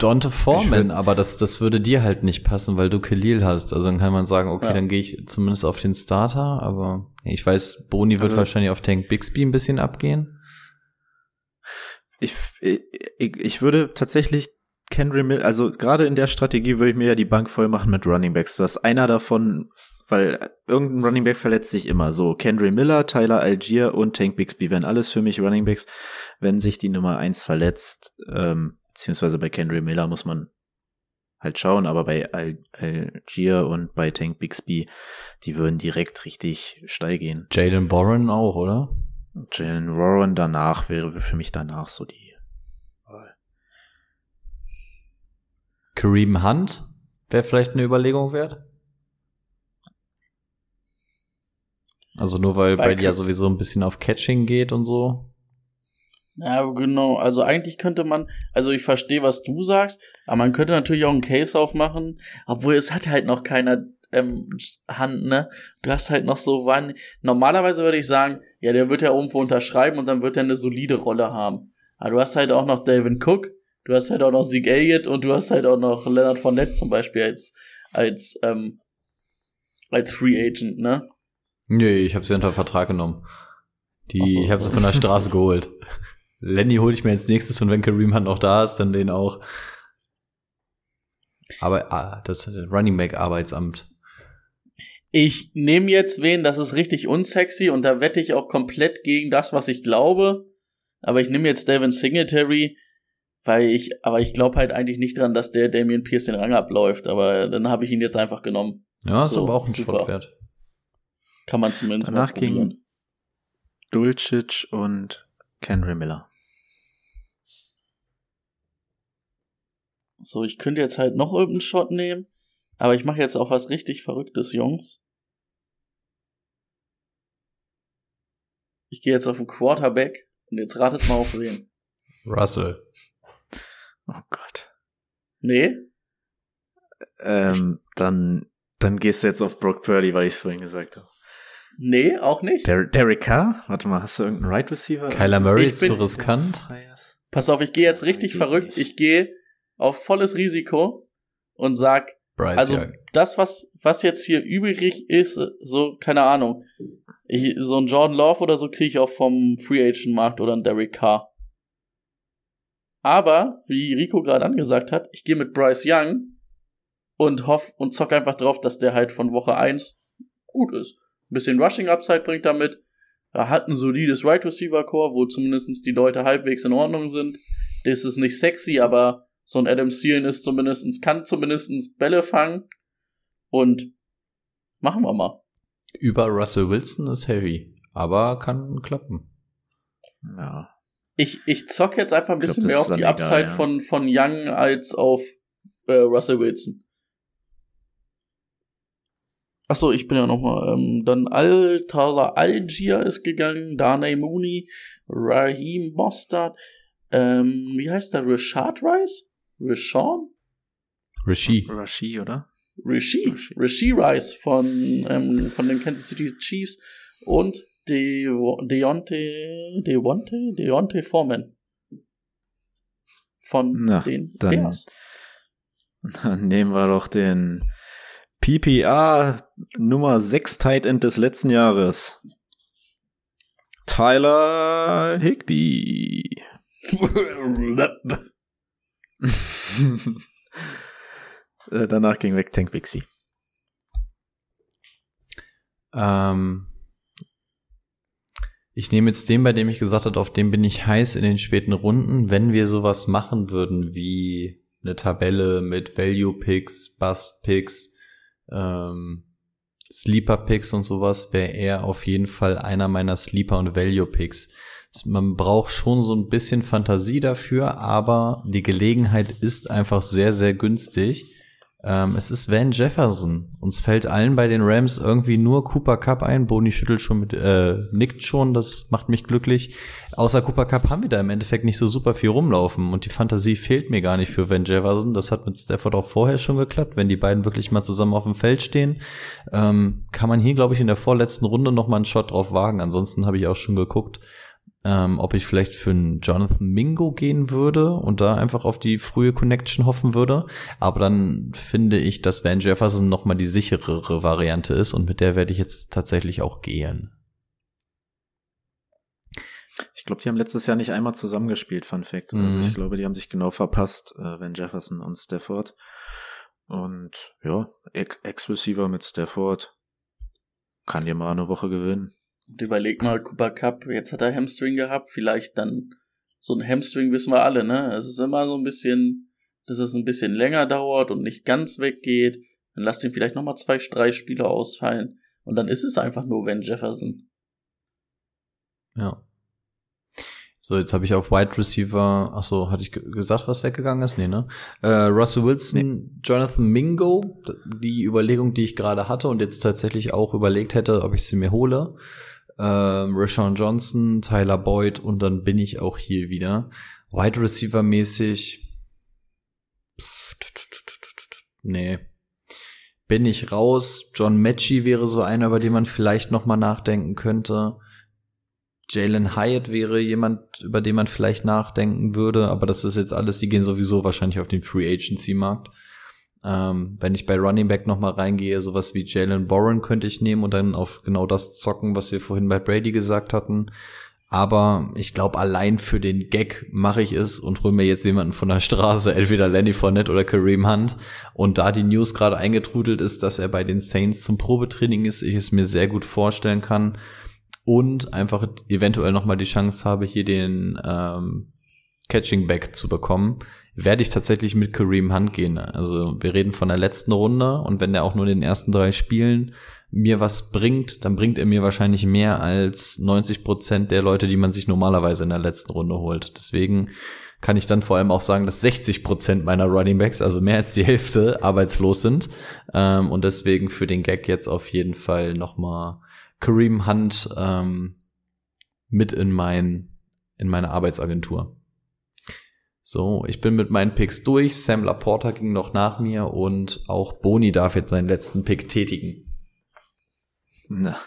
Dante Foreman, würd- aber das, das würde dir halt nicht passen, weil du Khalil hast. Also dann kann man sagen, okay, Ja. dann gehe ich zumindest auf den Starter, aber ich weiß, Boni wird Also- wahrscheinlich auf Tank Bixby ein bisschen abgehen. Ich, ich, ich würde tatsächlich Kendry Mill, also gerade in der Strategie würde ich mir ja die Bank voll machen mit Running Backs, dass einer davon, weil irgendein Running Back verletzt sich immer. So, Kendry Miller, Tyler Algier und Tank Bixby wären alles für mich Running Backs. Wenn sich die Nummer eins verletzt, ähm, beziehungsweise bei Kendry Miller muss man halt schauen, aber bei Al Algier und bei Tank Bixby, die würden direkt richtig steil gehen. Jalen Warren auch, oder? Jalen Warren danach wäre für mich danach so die Wahl. Kareem Hunt wäre vielleicht eine Überlegung wert. Also nur weil Bei bei dir ja sowieso ein bisschen auf Catching geht und so. Ja, genau. Also eigentlich könnte man, also ich verstehe, was du sagst, aber man könnte natürlich auch einen Case aufmachen, obwohl es hat halt noch keiner ähm, Hand, ne? Du hast halt noch so wann. Normalerweise würde ich sagen, ja, der wird ja irgendwo unterschreiben und dann wird er eine solide Rolle haben. Aber du hast halt auch noch Dalvin Cook, du hast halt auch noch Zeke Elliott und du hast halt auch noch Leonard Fournette zum Beispiel als, als, ähm, als Free Agent, ne? Nee, ich habe sie unter Vertrag genommen. Die, so. ich habe sie von der Straße geholt. Lenny hole ich mir als nächstes und wenn Kareem Hunt noch da ist, dann den auch. Aber ah, das Running Back Arbeitsamt. Ich nehme jetzt wen, das ist richtig unsexy und da wette ich auch komplett gegen das, was ich glaube. Aber ich nehme jetzt Devin Singletary, weil ich, aber ich glaube halt eigentlich nicht dran, dass der Damian Pierce den Rang abläuft. Aber dann habe ich ihn jetzt einfach genommen. Ja, ist So, aber auch ein super. Shot wert. Kann man zumindest Danach mal ging Dulcich und Kendry Miller. So, ich könnte jetzt halt noch irgendeinen Shot nehmen, aber ich mache jetzt auch was richtig Verrücktes, Jungs. Ich gehe jetzt auf den Quarterback und jetzt ratet mal auf wen. Russell. Oh Gott. Nee? Ähm, dann, dann gehst du jetzt auf Brock Purdy, weil ich es vorhin gesagt habe. Nee, auch nicht. Der, Derek Carr? Warte mal, hast du irgendeinen Right Receiver? Kyler Murray Ich ist zu riskant. Pass auf, ich gehe jetzt richtig Geht verrückt. nicht. Ich gehe auf volles Risiko und sag, Bryce also Young. das, was, was jetzt hier übrig ist, so, keine Ahnung. Ich, so ein Jordan Love oder so kriege ich auch vom Free Agent Markt oder ein Derek Carr. Aber, wie Rico gerade angesagt hat, ich gehe mit Bryce Young und hoff und zock einfach drauf, dass der halt von Woche 1 gut ist. Ein bisschen Rushing Upside bringt er mit. Er hat ein solides Right Receiver Core, wo zumindest die Leute halbwegs in Ordnung sind. Das ist nicht sexy, aber so ein Adam Thielen ist zumindestens kann zumindestens Bälle fangen. Und machen wir mal. Über Russell Wilson ist heavy, aber kann klappen. Ja. Ich, ich zock jetzt einfach ein glaub, bisschen das mehr auf die egal, Upside ja. von, von Young als auf äh, Russell Wilson. Achso, ich bin ja nochmal. Ähm, dann Al-Tala Algier ist gegangen, Darnay Mooney, Raheem Mostard, ähm, wie heißt der? Rashad Rice? Rashawn? Rishi. Rashi, oder? Rishi, Rishi. Rishi Rice von, ähm, von den Kansas City Chiefs und De Deontay, Deontay, Deontay Foreman von Na, den dann- Bears. Dann nehmen wir doch den PPA Nummer 6 Tight End des letzten Jahres. Tyler Higby. Äh, Danach ging weg Tank Bixie. Ähm, ich nehme jetzt den, bei dem ich gesagt habe, auf den bin ich heiß in den späten Runden. Wenn wir sowas machen würden wie eine Tabelle mit Value Picks, Bust Picks, ähm, Sleeper-Picks und sowas, wäre er auf jeden Fall einer meiner Sleeper- und Value-Picks. Man braucht schon so ein bisschen Fantasie dafür, aber die Gelegenheit ist einfach sehr, sehr günstig. Ähm, es ist Van Jefferson. Uns fällt allen bei den Rams irgendwie nur Cooper Cup ein. Boni schüttelt schon mit, äh, nickt schon, das macht mich glücklich. Außer Cooper Cup haben wir da im Endeffekt nicht so super viel rumlaufen und die Fantasie fehlt mir gar nicht für Van Jefferson. Das hat mit Stafford auch vorher schon geklappt. Wenn die beiden wirklich mal zusammen auf dem Feld stehen, ähm, kann man hier, glaube ich, in der vorletzten Runde noch mal einen Shot drauf wagen. Ansonsten habe ich auch schon geguckt, ähm, ob ich vielleicht für einen Jonathan Mingo gehen würde und da einfach auf die frühe Connection hoffen würde. Aber dann finde ich, dass Van Jefferson nochmal die sicherere Variante ist und mit der werde ich jetzt tatsächlich auch gehen. Ich glaube, die haben letztes Jahr nicht einmal zusammengespielt, Fun Fact. Also Mhm. ich glaube, die haben sich genau verpasst, äh, Van Jefferson und Stafford. Und ja, Ex- Ex-Receiver mit Stafford kann dir mal eine Woche gewinnen. Und überleg mal, Cooper Cup, jetzt hat er Hamstring gehabt, vielleicht dann so ein Hamstring wissen wir alle, ne? Es ist immer so ein bisschen, dass es ein bisschen länger dauert und nicht ganz weggeht. Dann lasst ihn vielleicht nochmal zwei, drei Spiele ausfallen. Und dann ist es einfach nur Van Jefferson. Ja. So, jetzt habe ich auf Wide Receiver, ach so, hatte ich ge- gesagt, was weggegangen ist? Nee, ne? Äh, Russell Wilson, Jonathan Mingo, die Überlegung, die ich gerade hatte und jetzt tatsächlich auch überlegt hätte, ob ich sie mir hole. Ähm, Rashawn Johnson, Tyler Boyd und dann bin ich auch hier wieder. Wide Receiver mäßig. Nee. Bin ich raus. John Matchy wäre so einer, über den man vielleicht noch mal nachdenken könnte. Jalen Hyatt wäre jemand, über den man vielleicht nachdenken würde, aber das ist jetzt alles, die gehen sowieso wahrscheinlich auf den Free Agency Markt. Ähm, wenn ich bei Running Back noch mal reingehe, sowas wie Jalen Warren könnte ich nehmen und dann auf genau das zocken, was wir vorhin bei Brady gesagt hatten. Aber ich glaube, allein für den Gag mache ich es und hole mir jetzt jemanden von der Straße, entweder Lenny Fournette oder Kareem Hunt. Und da die News gerade eingetrudelt ist, dass er bei den Saints zum Probetraining ist, ich es mir sehr gut vorstellen kann und einfach eventuell noch mal die Chance habe, hier den ähm, Catching Back zu bekommen, werde ich tatsächlich mit Kareem Hunt gehen. Also wir reden von der letzten Runde und wenn der auch nur in den ersten drei Spielen mir was bringt, dann bringt er mir wahrscheinlich mehr als 90 Prozent der Leute, die man sich normalerweise in der letzten Runde holt. Deswegen kann ich dann vor allem auch sagen, dass 60 Prozent meiner Running Backs, also mehr als die Hälfte, arbeitslos sind. Ähm, und deswegen für den Gag jetzt auf jeden Fall nochmal Kareem Hunt ähm, mit in mein in meine Arbeitsagentur. So, ich bin mit meinen Picks durch. Sam Laporta ging noch nach mir und auch Boni darf jetzt seinen letzten Pick tätigen. Na.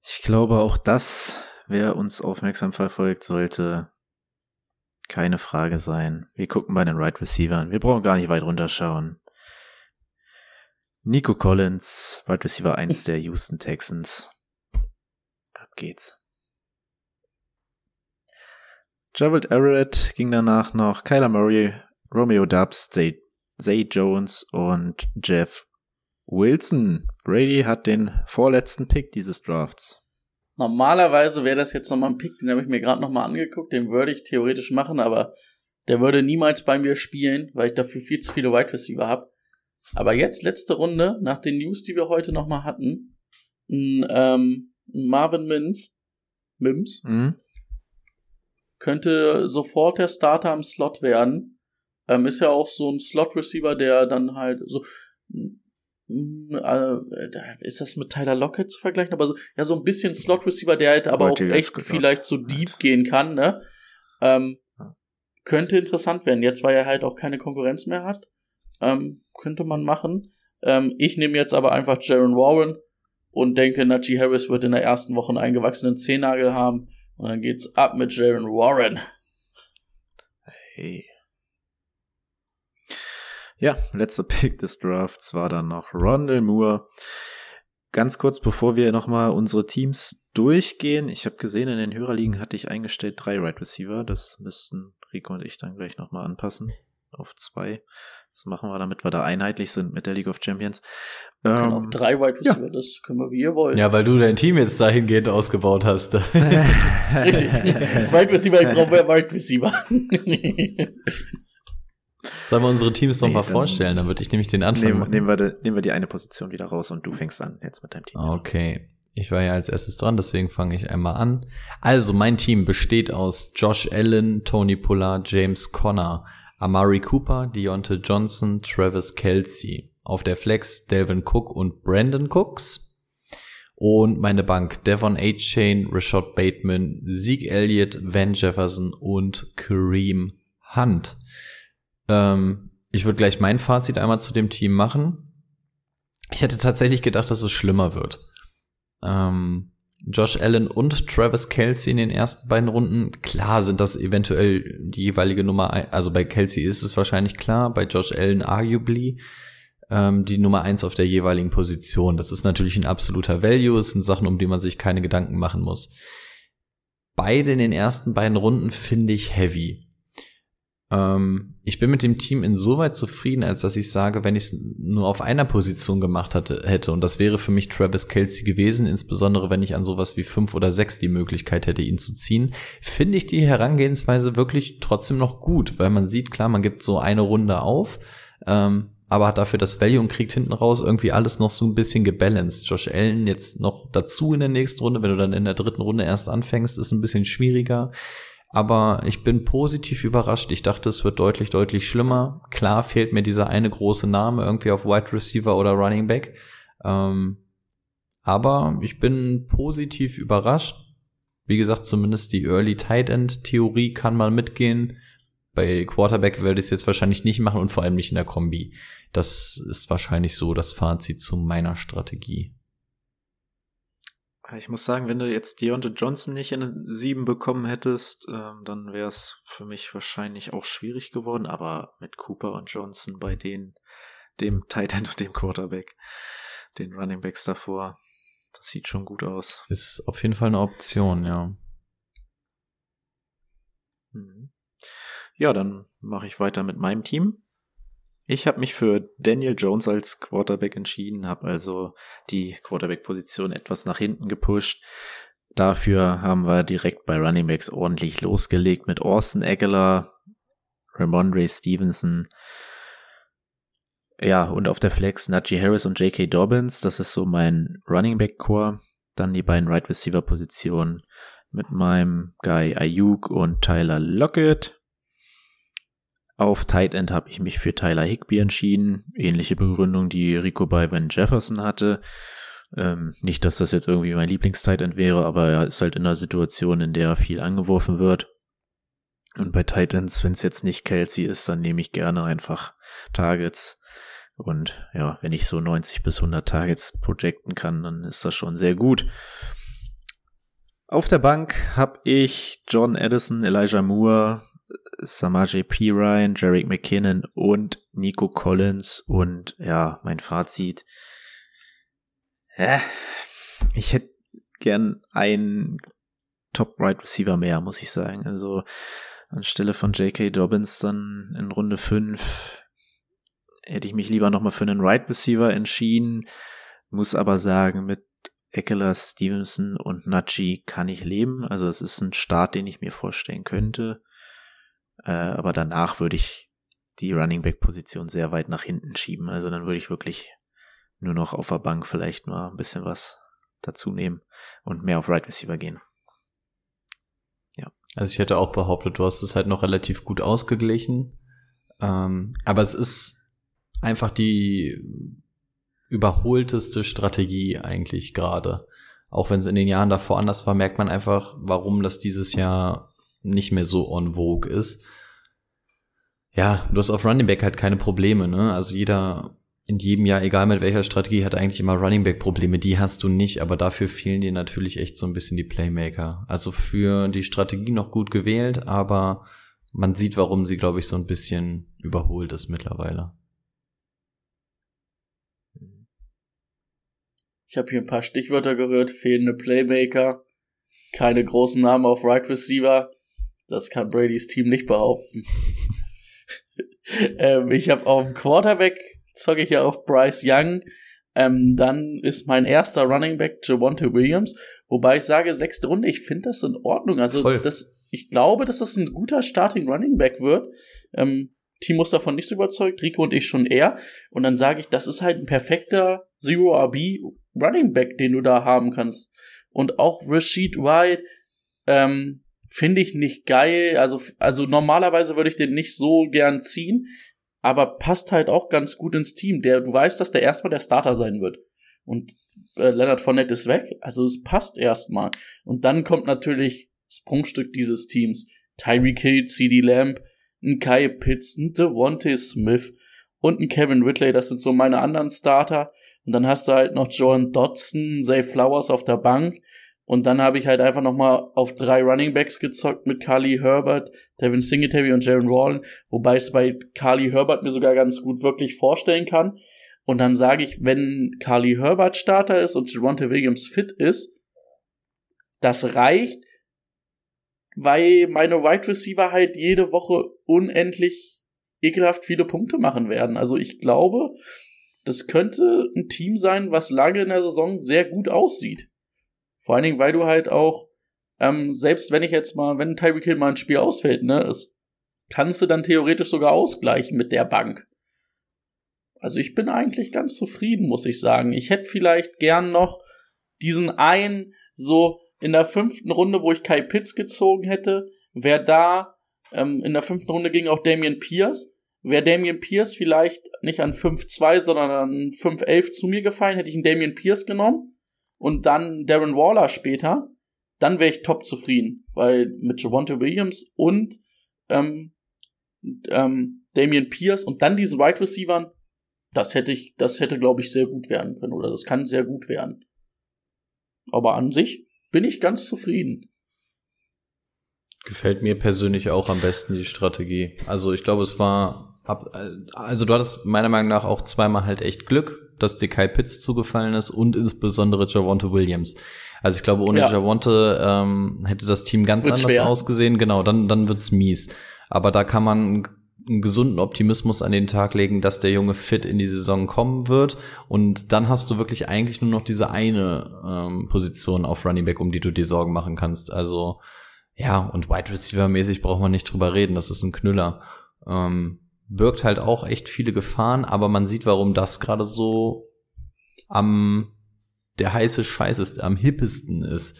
Ich glaube, auch das, wer uns aufmerksam verfolgt, sollte keine Frage sein. Wir gucken bei den Right Receivern. Wir brauchen gar nicht weit runterschauen. Nico Collins, Right Receiver 1 der Houston Texans. Ab geht's. Gerald Everett ging danach noch Kyler Murray, Romeo Dubs, Zay, Zay Jones und Jeff Wilson. Brady hat den vorletzten Pick dieses Drafts. Normalerweise wäre das jetzt nochmal ein Pick, den habe ich mir gerade nochmal angeguckt, den würde ich theoretisch machen, aber der würde niemals bei mir spielen, weil ich dafür viel zu viele Wide Receiver habe. Aber jetzt, letzte Runde, nach den News, die wir heute nochmal hatten, ein, ähm, Marvin Mims, Mims Mhm. Könnte sofort der Starter am Slot werden. Ähm, ist ja auch so ein Slot-Receiver, der dann halt so. mm, äh, ist das mit Tyler Lockett zu vergleichen? Aber so, ja, so ein bisschen Slot-Receiver, der halt aber auch echt vielleicht so deep gehen kann, ne? Ähm, könnte interessant werden. Jetzt, weil er halt auch keine Konkurrenz mehr hat. Ähm, könnte man machen. Ähm, ich nehme jetzt aber einfach Jaron Warren und denke, Najee Harris wird in der ersten Woche einen eingewachsenen Zehennagel haben. Und dann geht's ab mit Jaron Warren. Hey. Ja, letzter Pick des Drafts war dann noch Rondell Moore. Ganz kurz, bevor wir nochmal unsere Teams durchgehen. Ich habe gesehen, in den Hörerligen hatte ich eingestellt drei Right Receiver. Das müssten Rico und ich dann gleich nochmal anpassen auf zwei. Das machen wir, damit wir da einheitlich sind mit der League of Champions. Wir Ähm, auch drei Wide Receiver, das können wir wie ihr wollt. Ja, weil du dein Team jetzt dahingehend ausgebaut hast. Richtig. Wide Receiver, ich brauche mehr Wide Receiver. Sollen wir unsere Teams noch Nee, mal vorstellen? Dann würde ich nämlich den Anfang Nehmen, machen. nehmen, wir die, nehmen wir die eine Position wieder raus und du fängst an jetzt mit deinem Team. Okay. Ich war ja als erstes dran, deswegen fange ich einmal an. Also, mein Team besteht aus Josh Allen, Tony Pollard, James Conner, Amari Cooper, Deontay Johnson, Travis Kelsey. Auf der Flex Delvin Cook und Brandon Cooks. Und meine Bank Devon H. Chain, Rashad Bateman, Zeke Elliott, Van Jefferson und Kareem Hunt. Ähm, ich würde gleich mein Fazit einmal zu dem Team machen. Ich hätte tatsächlich gedacht, dass es schlimmer wird. Ähm, Josh Allen und Travis Kelsey in den ersten beiden Runden. Klar sind das eventuell die jeweilige Nummer, ein, also bei Kelsey ist es wahrscheinlich klar, bei Josh Allen arguably ähm, die Nummer eins auf der jeweiligen Position. Das ist natürlich ein absoluter Value, es sind Sachen, um die man sich keine Gedanken machen muss. Beide in den ersten beiden Runden finde ich heavy. Ähm, ich bin mit dem Team insoweit zufrieden, als dass ich sage, wenn ich es nur auf einer Position gemacht hatte, hätte, und das wäre für mich Travis Kelsey gewesen, insbesondere wenn ich an sowas wie fünf oder sechs die Möglichkeit hätte, ihn zu ziehen, finde ich die Herangehensweise wirklich trotzdem noch gut, weil man sieht, klar, man gibt so eine Runde auf, ähm, aber hat dafür das Value und kriegt hinten raus irgendwie alles noch so ein bisschen gebalanced. Josh Allen jetzt noch dazu in der nächsten Runde, wenn du dann in der dritten Runde erst anfängst, ist ein bisschen schwieriger. Aber ich bin positiv überrascht. Ich dachte, es wird deutlich, deutlich schlimmer. Klar fehlt mir dieser eine große Name irgendwie auf Wide Receiver oder Running Back. Ähm, aber ich bin positiv überrascht. Wie gesagt, zumindest die Early Tight End Theorie kann mal mitgehen. Bei Quarterback werde ich es jetzt wahrscheinlich nicht machen und vor allem nicht in der Kombi. Das ist wahrscheinlich so das Fazit zu meiner Strategie. Ich muss sagen, wenn du jetzt Deontay Johnson nicht in sieben bekommen hättest, ähm, dann wäre es für mich wahrscheinlich auch schwierig geworden. Aber mit Cooper und Johnson bei denen, dem Tight End und dem Quarterback, den Running Backs davor, das sieht schon gut aus. Ist auf jeden Fall eine Option, ja. Mhm. Ja, dann mache ich weiter mit meinem Team. Ich habe mich für Daniel Jones als Quarterback entschieden, habe also die Quarterback-Position etwas nach hinten gepusht. Dafür haben wir direkt bei Running Backs ordentlich losgelegt mit Austin Eckler, Ramondre Stevenson, ja, und auf der Flex Najee Harris und J.K. Dobbins. Das ist so mein Running Back Core. Dann die beiden Right Receiver Positionen mit meinem Guy Ayuk und Tyler Lockett. Auf Tight End habe ich mich für Tyler Higby entschieden. Ähnliche Begründung, die Rico bei Van Jefferson hatte. Ähm, nicht, dass das jetzt irgendwie mein Lieblings-Tight End wäre, aber er ist halt in einer Situation, in der viel angeworfen wird. Und bei Tight Ends, wenn es jetzt nicht Kelsey ist, dann nehme ich gerne einfach Targets. Und ja, wenn ich so 90 bis 100 Targets projecten kann, dann ist das schon sehr gut. Auf der Bank habe ich John Addison, Elijah Moore, Samaje P. Ryan, Jarek McKinnon und Nico Collins. Und ja, mein Fazit. Äh, ich hätte gern einen Top Right Receiver mehr, muss ich sagen. Also anstelle von J.K. Dobbins dann in Runde 5 hätte ich mich lieber nochmal für einen Right Receiver entschieden. Muss aber sagen, mit Eckler, Stevenson und Najee kann ich leben. Also es ist ein Start, den ich mir vorstellen könnte. Äh, aber danach würde ich die Running Back Position sehr weit nach hinten schieben. Also dann würde ich wirklich nur noch auf der Bank vielleicht mal ein bisschen was dazu nehmen und mehr auf Right Receiver gehen. Also ich hätte auch behauptet, du hast es halt noch relativ gut ausgeglichen. Ähm, aber es ist einfach die überholteste Strategie eigentlich gerade. Auch wenn es in den Jahren davor anders war, merkt man einfach, warum das dieses Jahr nicht mehr so on vogue ist. Ja, du hast auf Running Back halt keine Probleme, ne? Also jeder in jedem Jahr, egal mit welcher Strategie, hat eigentlich immer Running Back Probleme. Die hast du nicht, aber dafür fehlen dir natürlich echt so ein bisschen die Playmaker. Also für die Strategie noch gut gewählt, aber man sieht, warum sie, glaube ich, so ein bisschen überholt ist mittlerweile. Ich habe hier ein paar Stichwörter gehört. Fehlende Playmaker, keine großen Namen auf Right Receiver. Das kann Bradys Team nicht behaupten. ähm, ich habe auf dem Quarterback zocke ich ja auf Bryce Young. Ähm, dann ist mein erster Running Back Javonte Williams. Wobei ich sage, sechste Runde, ich finde das in Ordnung. Also Voll. das, ich glaube, dass das ein guter Starting Running Back wird. Ähm, Timo ist davon nicht so überzeugt, Rico und ich schon eher. Und dann sage ich, das ist halt ein perfekter Zero RB Running Back, den du da haben kannst. Und auch Rashid White, ähm, finde ich nicht geil. Also, also normalerweise würde ich den nicht so gern ziehen, aber passt halt auch ganz gut ins Team. Der, du weißt, dass der erstmal der Starter sein wird. Und äh, Leonard Fournette ist weg, also es passt erstmal. Und dann kommt natürlich das Prunkstück dieses Teams. Tyreek Hill, CD Lamb, ein Kai Pitts, ein Devontae Smith und ein Kevin Ridley, das sind so meine anderen Starter. Und dann hast du halt noch John Dodson, Zay Flowers auf der Bank. Und dann habe ich halt einfach nochmal auf drei Running Backs gezockt mit Carly Herbert, Devin Singletary und Jaron Wallen, wobei es bei Carly Herbert mir sogar ganz gut wirklich vorstellen kann. Und dann sage ich, wenn Carly Herbert Starter ist und Javonte Williams fit ist, das reicht, weil meine Wide Receiver halt jede Woche unendlich ekelhaft viele Punkte machen werden. Also ich glaube, das könnte ein Team sein, was lange in der Saison sehr gut aussieht. Vor allen Dingen, weil du halt auch, ähm, selbst wenn ich jetzt mal, wenn Tyreek Hill mal ein Spiel ausfällt, ne, es, kannst du dann theoretisch sogar ausgleichen mit der Bank. Also ich bin eigentlich ganz zufrieden, muss ich sagen. Ich hätte vielleicht gern noch diesen einen, so in der fünften Runde, wo ich Kai Pitts gezogen hätte, wäre da, ähm, in der fünften Runde ging auch Damian Pierce. Wäre Damian Pierce vielleicht nicht an 5-2, sondern an 5-11 zu mir gefallen, hätte ich einen Damian Pierce genommen und dann Darren Waller später, dann wäre ich top zufrieden, weil mit Javonte Williams und ähm, ähm, Damian Pierce und dann diesen Wide Receivern, das hätte ich, das hätte, glaube ich, sehr gut werden können oder das kann sehr gut werden. Aber an sich bin ich ganz zufrieden. Gefällt mir persönlich auch am besten die Strategie. Also ich glaube, es war ab, also du hattest meiner Meinung nach auch zweimal halt echt Glück, dass dir Kai Pitts zugefallen ist und insbesondere Javonte Williams. Also ich glaube, ohne ja. Javonte ähm, hätte das Team ganz Wird anders schwer. ausgesehen. Genau, dann dann wird's mies. Aber da kann man einen gesunden Optimismus an den Tag legen, dass der Junge fit in die Saison kommen wird. Und dann hast du wirklich eigentlich nur noch diese eine ähm, Position auf Running Back, um die du dir Sorgen machen kannst. Also ja, und Wide Receiver mäßig braucht man nicht drüber reden. Das ist ein Knüller. Ähm, birgt halt auch echt viele Gefahren, aber man sieht, warum das gerade so am der heiße Scheiß ist, am hippesten ist.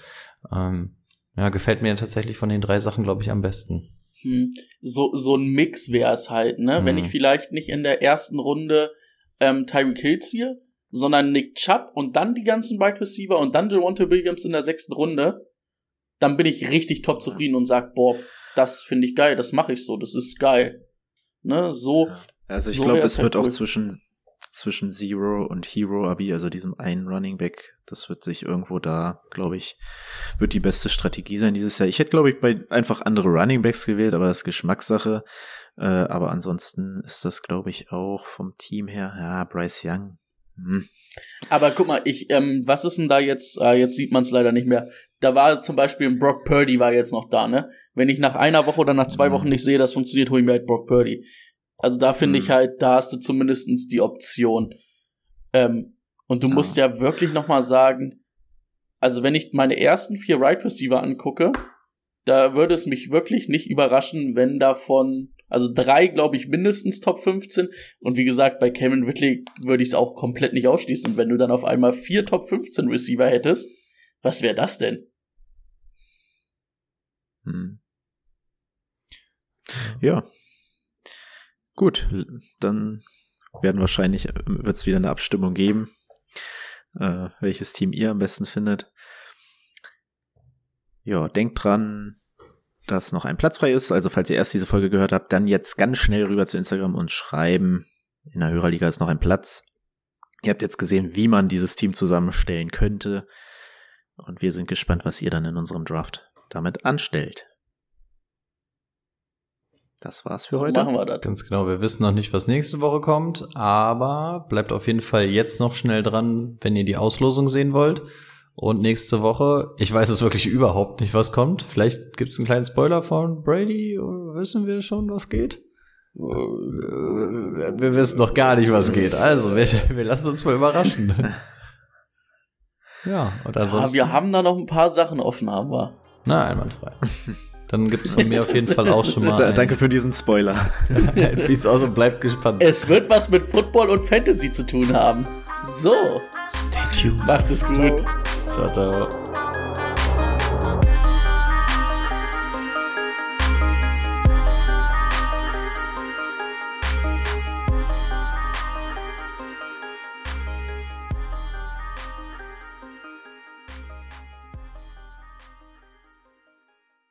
Ähm, ja, gefällt mir tatsächlich von den drei Sachen, glaube ich, am besten. Hm. So, so ein Mix wäre es halt, ne? Hm. Wenn ich vielleicht nicht in der ersten Runde ähm, Tyreek Hill ziehe, sondern Nick Chubb und dann die ganzen Wide Receiver und dann Javonte Williams in der sechsten Runde, dann bin ich richtig top zufrieden und sag, boah, das finde ich geil, das mache ich so, das ist geil. Ne, so. Also ich so glaube, es wird auch zwischen zwischen Zero und Hero Abi, also diesem einen Running Back, das wird sich irgendwo da, glaube ich, wird die beste Strategie sein dieses Jahr. Ich hätte, glaube ich, bei einfach andere Running Backs gewählt, aber das ist Geschmackssache. Äh, aber ansonsten ist das, glaube ich, auch vom Team her, ja, Bryce Young. Hm. Aber guck mal, ich, ähm, was ist denn da jetzt? Äh, jetzt sieht man es leider nicht mehr. Da war zum Beispiel ein Brock Purdy war jetzt noch da, ne? Wenn ich nach einer Woche oder nach zwei hm. Wochen nicht sehe, das funktioniert, hole ich mir halt Brock Purdy. Also da finde mhm. ich halt, da hast du zumindestens die Option. Ähm, und du ja. musst ja wirklich noch mal sagen, also wenn ich meine ersten vier Right Receiver angucke, da würde es mich wirklich nicht überraschen, wenn davon, also drei, glaube ich, mindestens Top 15. Und wie gesagt, bei Kevin Ridley würde ich es auch komplett nicht ausschließen. Wenn du dann auf einmal vier Top 15 Receiver hättest, was wäre das denn? Hm. Ja, Gut, dann werden wahrscheinlich, äh, wird es wieder eine Abstimmung geben, äh, welches Team ihr am besten findet. Ja, denkt dran, dass noch ein Platz frei ist. Also falls ihr erst diese Folge gehört habt, dann jetzt ganz schnell rüber zu Instagram und schreiben. In der Hörerliga ist noch ein Platz. Ihr habt jetzt gesehen, wie man dieses Team zusammenstellen könnte. Und wir sind gespannt, was ihr dann in unserem Draft damit anstellt. Das war's für so heute. Machen wir das. Ganz genau. Wir wissen noch nicht, was nächste Woche kommt, aber bleibt auf jeden Fall jetzt noch schnell dran, wenn ihr die Auslosung sehen wollt. Und nächste Woche, ich weiß es wirklich überhaupt nicht, was kommt. Vielleicht gibt's einen kleinen Spoiler von Brady. Wissen wir schon, was geht? Wir wissen noch gar nicht, was geht. Also, wir, wir lassen uns mal überraschen. Ja, und ansonsten. Ja, wir haben da noch ein paar Sachen offen, aber. Na, einwandfrei. dann gibt's von mir auf jeden Fall auch schon mal. Danke für diesen Spoiler. Peace aus und bleibt gespannt. Es wird was mit Football und Fantasy zu tun haben. So, Stay tuned. macht es gut. Ciao, ciao.